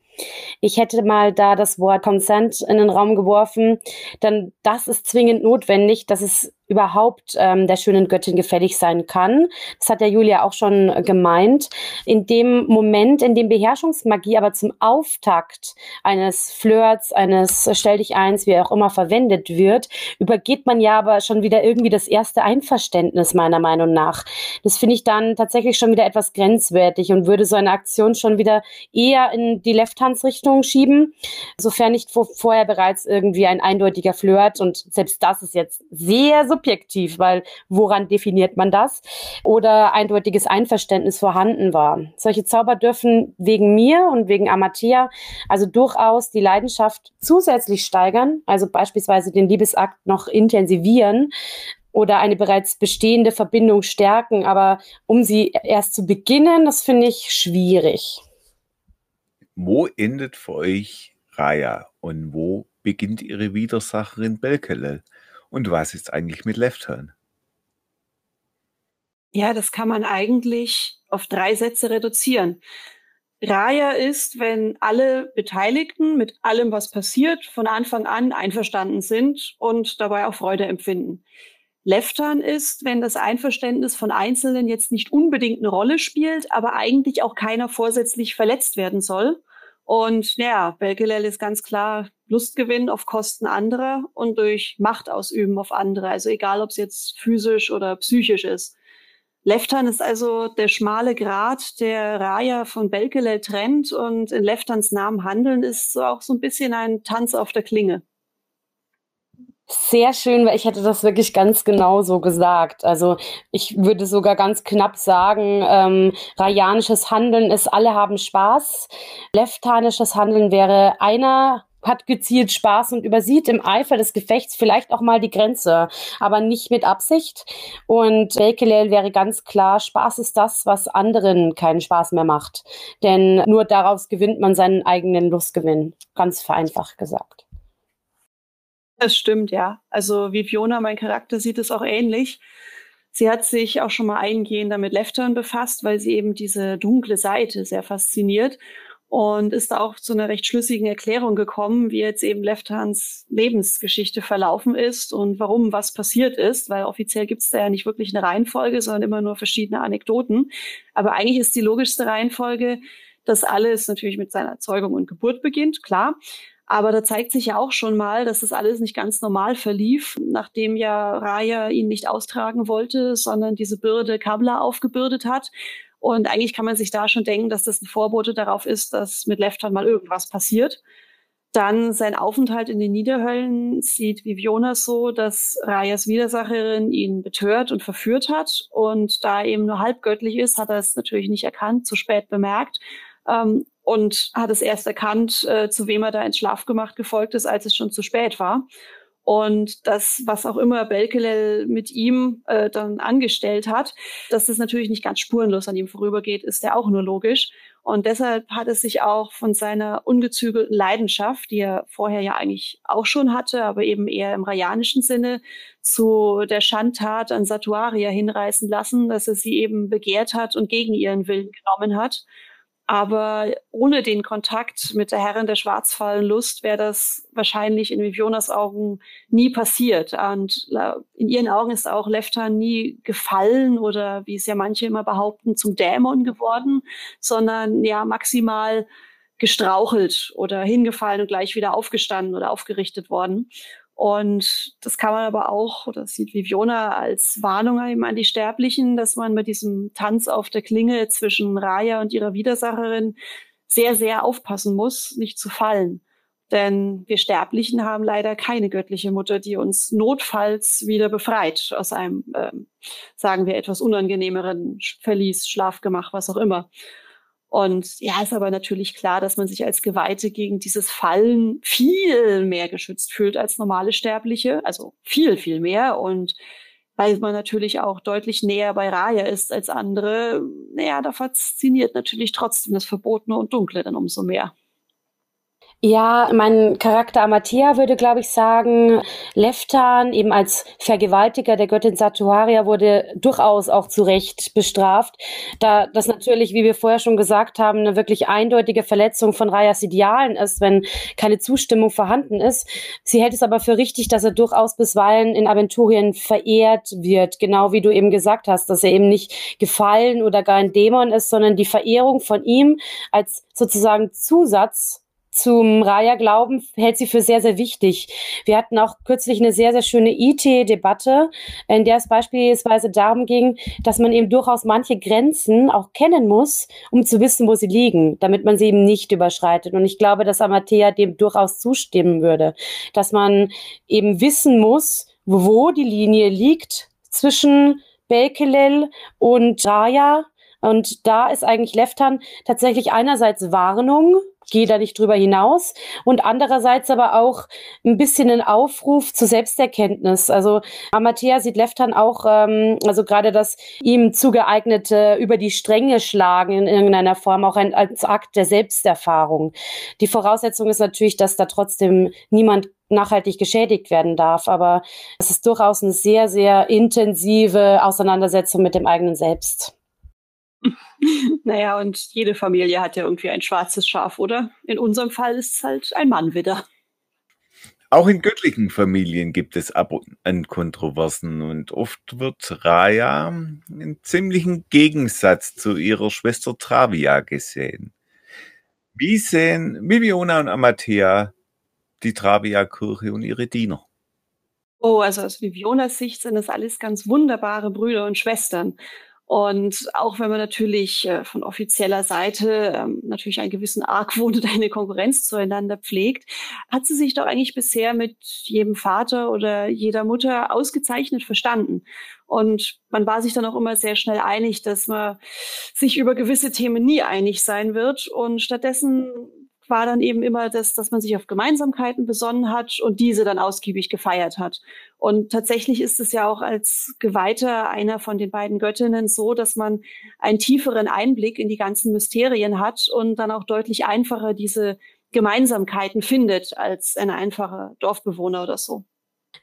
Ich hätte mal da das Wort Consent in den Raum geworfen, denn das ist zwingend notwendig, dass es überhaupt ähm, der schönen Göttin gefällig sein kann. Das hat der Julia auch schon gemeint. In dem Moment, in dem Beherrschungsmagie aber zum Auftakt eines Flirts, eines Stell dich eins, wie auch immer verwendet wird, übergeht man ja aber schon wieder irgendwie das erste Einverständnis meiner Meinung nach. Das finde ich dann tatsächlich schon wieder etwas grenzwertig und würde so eine Aktion schon wieder eher in die Left-Hands-Richtung schieben, sofern nicht vorher bereits irgendwie ein eindeutiger Flirt und selbst das ist jetzt sehr subjektiv, weil woran definiert man das? Oder eindeutiges Einverständnis vorhanden war. Solche Zauber dürfen wegen mir und wegen Amatia also durchaus die Leidenschaft zusätzlich steigern, also beispielsweise den Liebesakt noch intensivieren oder eine bereits bestehende Verbindung stärken. Aber um sie erst zu beginnen, das finde ich schwierig. Wo endet für euch Raya und wo beginnt ihre Widersacherin Belkelel? Und was ist eigentlich mit Left Turn? Ja, das kann man eigentlich auf drei Sätze reduzieren. Raya ist, wenn alle Beteiligten mit allem, was passiert, von Anfang an einverstanden sind und dabei auch Freude empfinden. Leftan ist, wenn das Einverständnis von Einzelnen jetzt nicht unbedingt eine Rolle spielt, aber eigentlich auch keiner vorsätzlich verletzt werden soll. Und ja, Belgelel ist ganz klar Lustgewinn auf Kosten anderer und durch Macht ausüben auf andere. Also egal, ob es jetzt physisch oder psychisch ist. Leftan ist also der schmale Grat, der Raya von Belkelel trennt und in Leftans Namen handeln ist so auch so ein bisschen ein Tanz auf der Klinge. Sehr schön, weil ich hätte das wirklich ganz genau so gesagt. Also ich würde sogar ganz knapp sagen, ähm, rayanisches Handeln ist, alle haben Spaß. Leftanisches Handeln wäre einer hat gezielt Spaß und übersieht im Eifer des Gefechts vielleicht auch mal die Grenze, aber nicht mit Absicht. Und Bekelel wäre ganz klar, Spaß ist das, was anderen keinen Spaß mehr macht. Denn nur daraus gewinnt man seinen eigenen Lustgewinn. Ganz vereinfacht gesagt. Das stimmt, ja. Also wie Fiona, mein Charakter, sieht es auch ähnlich. Sie hat sich auch schon mal eingehend damit Leftern befasst, weil sie eben diese dunkle Seite sehr fasziniert und ist da auch zu einer recht schlüssigen Erklärung gekommen, wie jetzt eben Lefthands Lebensgeschichte verlaufen ist und warum was passiert ist, weil offiziell gibt es da ja nicht wirklich eine Reihenfolge, sondern immer nur verschiedene Anekdoten. Aber eigentlich ist die logischste Reihenfolge, dass alles natürlich mit seiner Zeugung und Geburt beginnt, klar. Aber da zeigt sich ja auch schon mal, dass das alles nicht ganz normal verlief, nachdem ja Raya ihn nicht austragen wollte, sondern diese Bürde Kabla aufgebürdet hat und eigentlich kann man sich da schon denken, dass das ein Vorbote darauf ist, dass mit Leftan mal irgendwas passiert. Dann sein Aufenthalt in den Niederhöllen sieht Viviona so, dass Rayas Widersacherin ihn betört und verführt hat. Und da er eben nur halbgöttlich ist, hat er es natürlich nicht erkannt, zu spät bemerkt. Ähm, und hat es erst erkannt, äh, zu wem er da ins Schlafgemacht gefolgt ist, als es schon zu spät war. Und das, was auch immer Belkelel mit ihm äh, dann angestellt hat, dass das natürlich nicht ganz spurenlos an ihm vorübergeht, ist ja auch nur logisch. Und deshalb hat es sich auch von seiner ungezügelten Leidenschaft, die er vorher ja eigentlich auch schon hatte, aber eben eher im rayanischen Sinne, zu der Schandtat an Satuaria hinreißen lassen, dass er sie eben begehrt hat und gegen ihren Willen genommen hat. Aber ohne den Kontakt mit der Herrin der Schwarzfallenlust wäre das wahrscheinlich in Vivionas Augen nie passiert. Und in ihren Augen ist auch Leftan nie gefallen oder, wie es ja manche immer behaupten, zum Dämon geworden, sondern ja maximal gestrauchelt oder hingefallen und gleich wieder aufgestanden oder aufgerichtet worden. Und das kann man aber auch, oder sieht Viviona als Warnung eben an die Sterblichen, dass man mit diesem Tanz auf der Klinge zwischen Raya und ihrer Widersacherin sehr, sehr aufpassen muss, nicht zu fallen. Denn wir Sterblichen haben leider keine göttliche Mutter, die uns notfalls wieder befreit aus einem, ähm, sagen wir, etwas unangenehmeren Verlies, Schlafgemach, was auch immer. Und ja, ist aber natürlich klar, dass man sich als Geweihte gegen dieses Fallen viel mehr geschützt fühlt als normale Sterbliche. Also viel, viel mehr. Und weil man natürlich auch deutlich näher bei Raya ist als andere, naja, da fasziniert natürlich trotzdem das Verbotene und Dunkle dann umso mehr. Ja, mein Charakter Amatea würde, glaube ich, sagen, Leftan eben als Vergewaltiger der Göttin Satuaria wurde durchaus auch zu Recht bestraft, da das natürlich, wie wir vorher schon gesagt haben, eine wirklich eindeutige Verletzung von Rayas Idealen ist, wenn keine Zustimmung vorhanden ist. Sie hält es aber für richtig, dass er durchaus bisweilen in Aventurien verehrt wird, genau wie du eben gesagt hast, dass er eben nicht gefallen oder gar ein Dämon ist, sondern die Verehrung von ihm als sozusagen Zusatz zum Raya-Glauben hält sie für sehr, sehr wichtig. Wir hatten auch kürzlich eine sehr, sehr schöne IT-Debatte, in der es beispielsweise darum ging, dass man eben durchaus manche Grenzen auch kennen muss, um zu wissen, wo sie liegen, damit man sie eben nicht überschreitet. Und ich glaube, dass Amatea dem durchaus zustimmen würde, dass man eben wissen muss, wo die Linie liegt zwischen Belkelel und Raya. Und da ist eigentlich Leftan tatsächlich einerseits Warnung, gehe da nicht drüber hinaus. Und andererseits aber auch ein bisschen ein Aufruf zur Selbsterkenntnis. Also Amatea sieht Leftan auch, ähm, also gerade das ihm zugeeignete über die Stränge schlagen in irgendeiner Form auch ein, als Akt der Selbsterfahrung. Die Voraussetzung ist natürlich, dass da trotzdem niemand nachhaltig geschädigt werden darf. Aber es ist durchaus eine sehr, sehr intensive Auseinandersetzung mit dem eigenen Selbst. *laughs* naja, und jede Familie hat ja irgendwie ein schwarzes Schaf, oder? In unserem Fall ist es halt ein Mann wieder. Auch in göttlichen Familien gibt es ab und an Kontroversen und oft wird Raya in ziemlichen Gegensatz zu ihrer Schwester Travia gesehen. Wie sehen Viviona und Amathea die Travia-Kirche und ihre Diener? Oh, also aus Vivionas Sicht sind das alles ganz wunderbare Brüder und Schwestern. Und auch wenn man natürlich äh, von offizieller Seite ähm, natürlich einen gewissen Argwohn *laughs* und eine Konkurrenz zueinander pflegt, hat sie sich doch eigentlich bisher mit jedem Vater oder jeder Mutter ausgezeichnet verstanden. Und man war sich dann auch immer sehr schnell einig, dass man sich über gewisse Themen nie einig sein wird. Und stattdessen war dann eben immer das, dass man sich auf Gemeinsamkeiten besonnen hat und diese dann ausgiebig gefeiert hat. Und tatsächlich ist es ja auch als Geweihter einer von den beiden Göttinnen so, dass man einen tieferen Einblick in die ganzen Mysterien hat und dann auch deutlich einfacher diese Gemeinsamkeiten findet als ein einfacher Dorfbewohner oder so.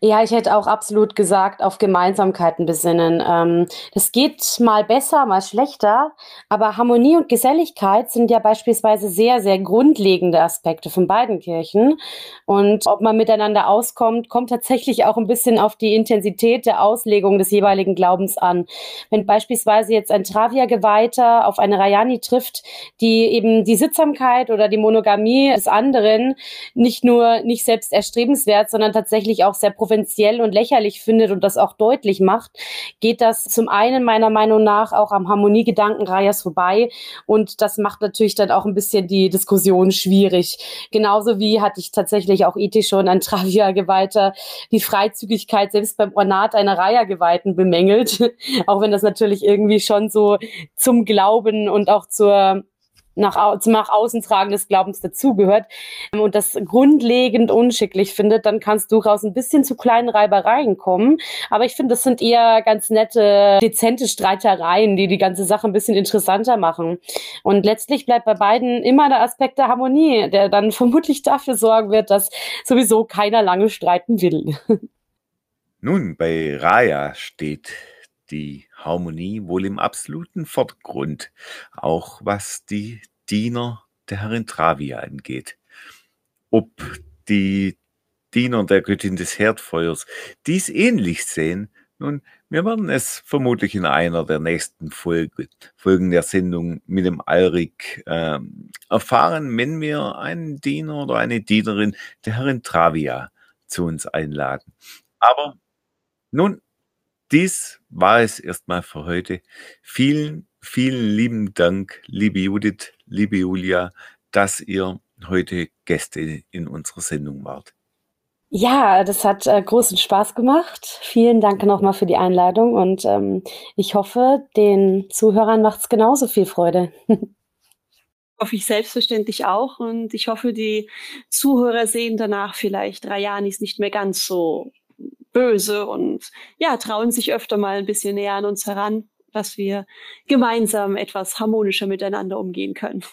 Ja, ich hätte auch absolut gesagt, auf Gemeinsamkeiten besinnen. Ähm, das geht mal besser, mal schlechter, aber Harmonie und Geselligkeit sind ja beispielsweise sehr, sehr grundlegende Aspekte von beiden Kirchen. Und ob man miteinander auskommt, kommt tatsächlich auch ein bisschen auf die Intensität der Auslegung des jeweiligen Glaubens an. Wenn beispielsweise jetzt ein Travia-Geweihter auf eine Rayani trifft, die eben die Sittsamkeit oder die Monogamie des anderen nicht nur nicht selbst erstrebenswert, sondern tatsächlich auch sehr provinziell und lächerlich findet und das auch deutlich macht, geht das zum einen meiner Meinung nach auch am Harmoniegedanken Rayas vorbei und das macht natürlich dann auch ein bisschen die Diskussion schwierig. Genauso wie hatte ich tatsächlich auch ethisch schon an Travia Geweihter die Freizügigkeit selbst beim Ornat einer Raya Geweihten bemängelt, *laughs* auch wenn das natürlich irgendwie schon so zum Glauben und auch zur nach, nach außen tragen des Glaubens dazugehört ähm, und das grundlegend unschicklich findet, dann kann es durchaus ein bisschen zu kleinen Reibereien kommen. Aber ich finde, das sind eher ganz nette, dezente Streitereien, die die ganze Sache ein bisschen interessanter machen. Und letztlich bleibt bei beiden immer der Aspekt der Harmonie, der dann *laughs* vermutlich dafür sorgen wird, dass sowieso keiner lange streiten will. Nun, bei Raya steht die Harmonie wohl im absoluten Vordergrund, auch was die Diener der Herrin Travia angeht. Ob die Diener der Göttin des Herdfeuers dies ähnlich sehen, nun, wir werden es vermutlich in einer der nächsten Folge, Folgen der Sendung mit dem Alrik äh, erfahren, wenn wir einen Diener oder eine Dienerin der Herrin Travia zu uns einladen. Aber nun, dies war es erstmal für heute. Vielen, vielen lieben Dank, liebe Judith, liebe Julia, dass ihr heute Gäste in unserer Sendung wart. Ja, das hat äh, großen Spaß gemacht. Vielen Dank nochmal für die Einladung und ähm, ich hoffe, den Zuhörern macht es genauso viel Freude. *laughs* hoffe ich selbstverständlich auch und ich hoffe, die Zuhörer sehen danach vielleicht Rayanis nicht mehr ganz so böse und ja, trauen sich öfter mal ein bisschen näher an uns heran, dass wir gemeinsam etwas harmonischer miteinander umgehen können.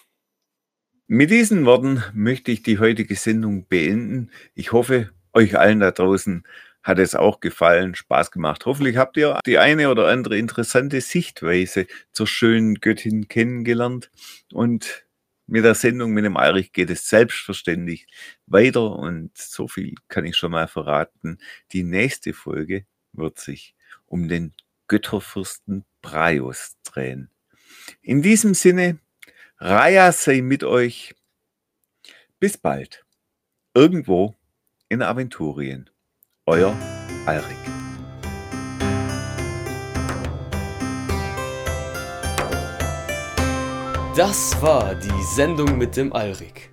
Mit diesen Worten möchte ich die heutige Sendung beenden. Ich hoffe, euch allen da draußen hat es auch gefallen, Spaß gemacht. Hoffentlich habt ihr die eine oder andere interessante Sichtweise zur schönen Göttin kennengelernt und mit der Sendung mit dem Alrich geht es selbstverständlich weiter und so viel kann ich schon mal verraten. Die nächste Folge wird sich um den Götterfürsten Braios drehen. In diesem Sinne, Raya sei mit euch. Bis bald. Irgendwo in Aventurien. Euer Alrik. Das war die Sendung mit dem Alrik.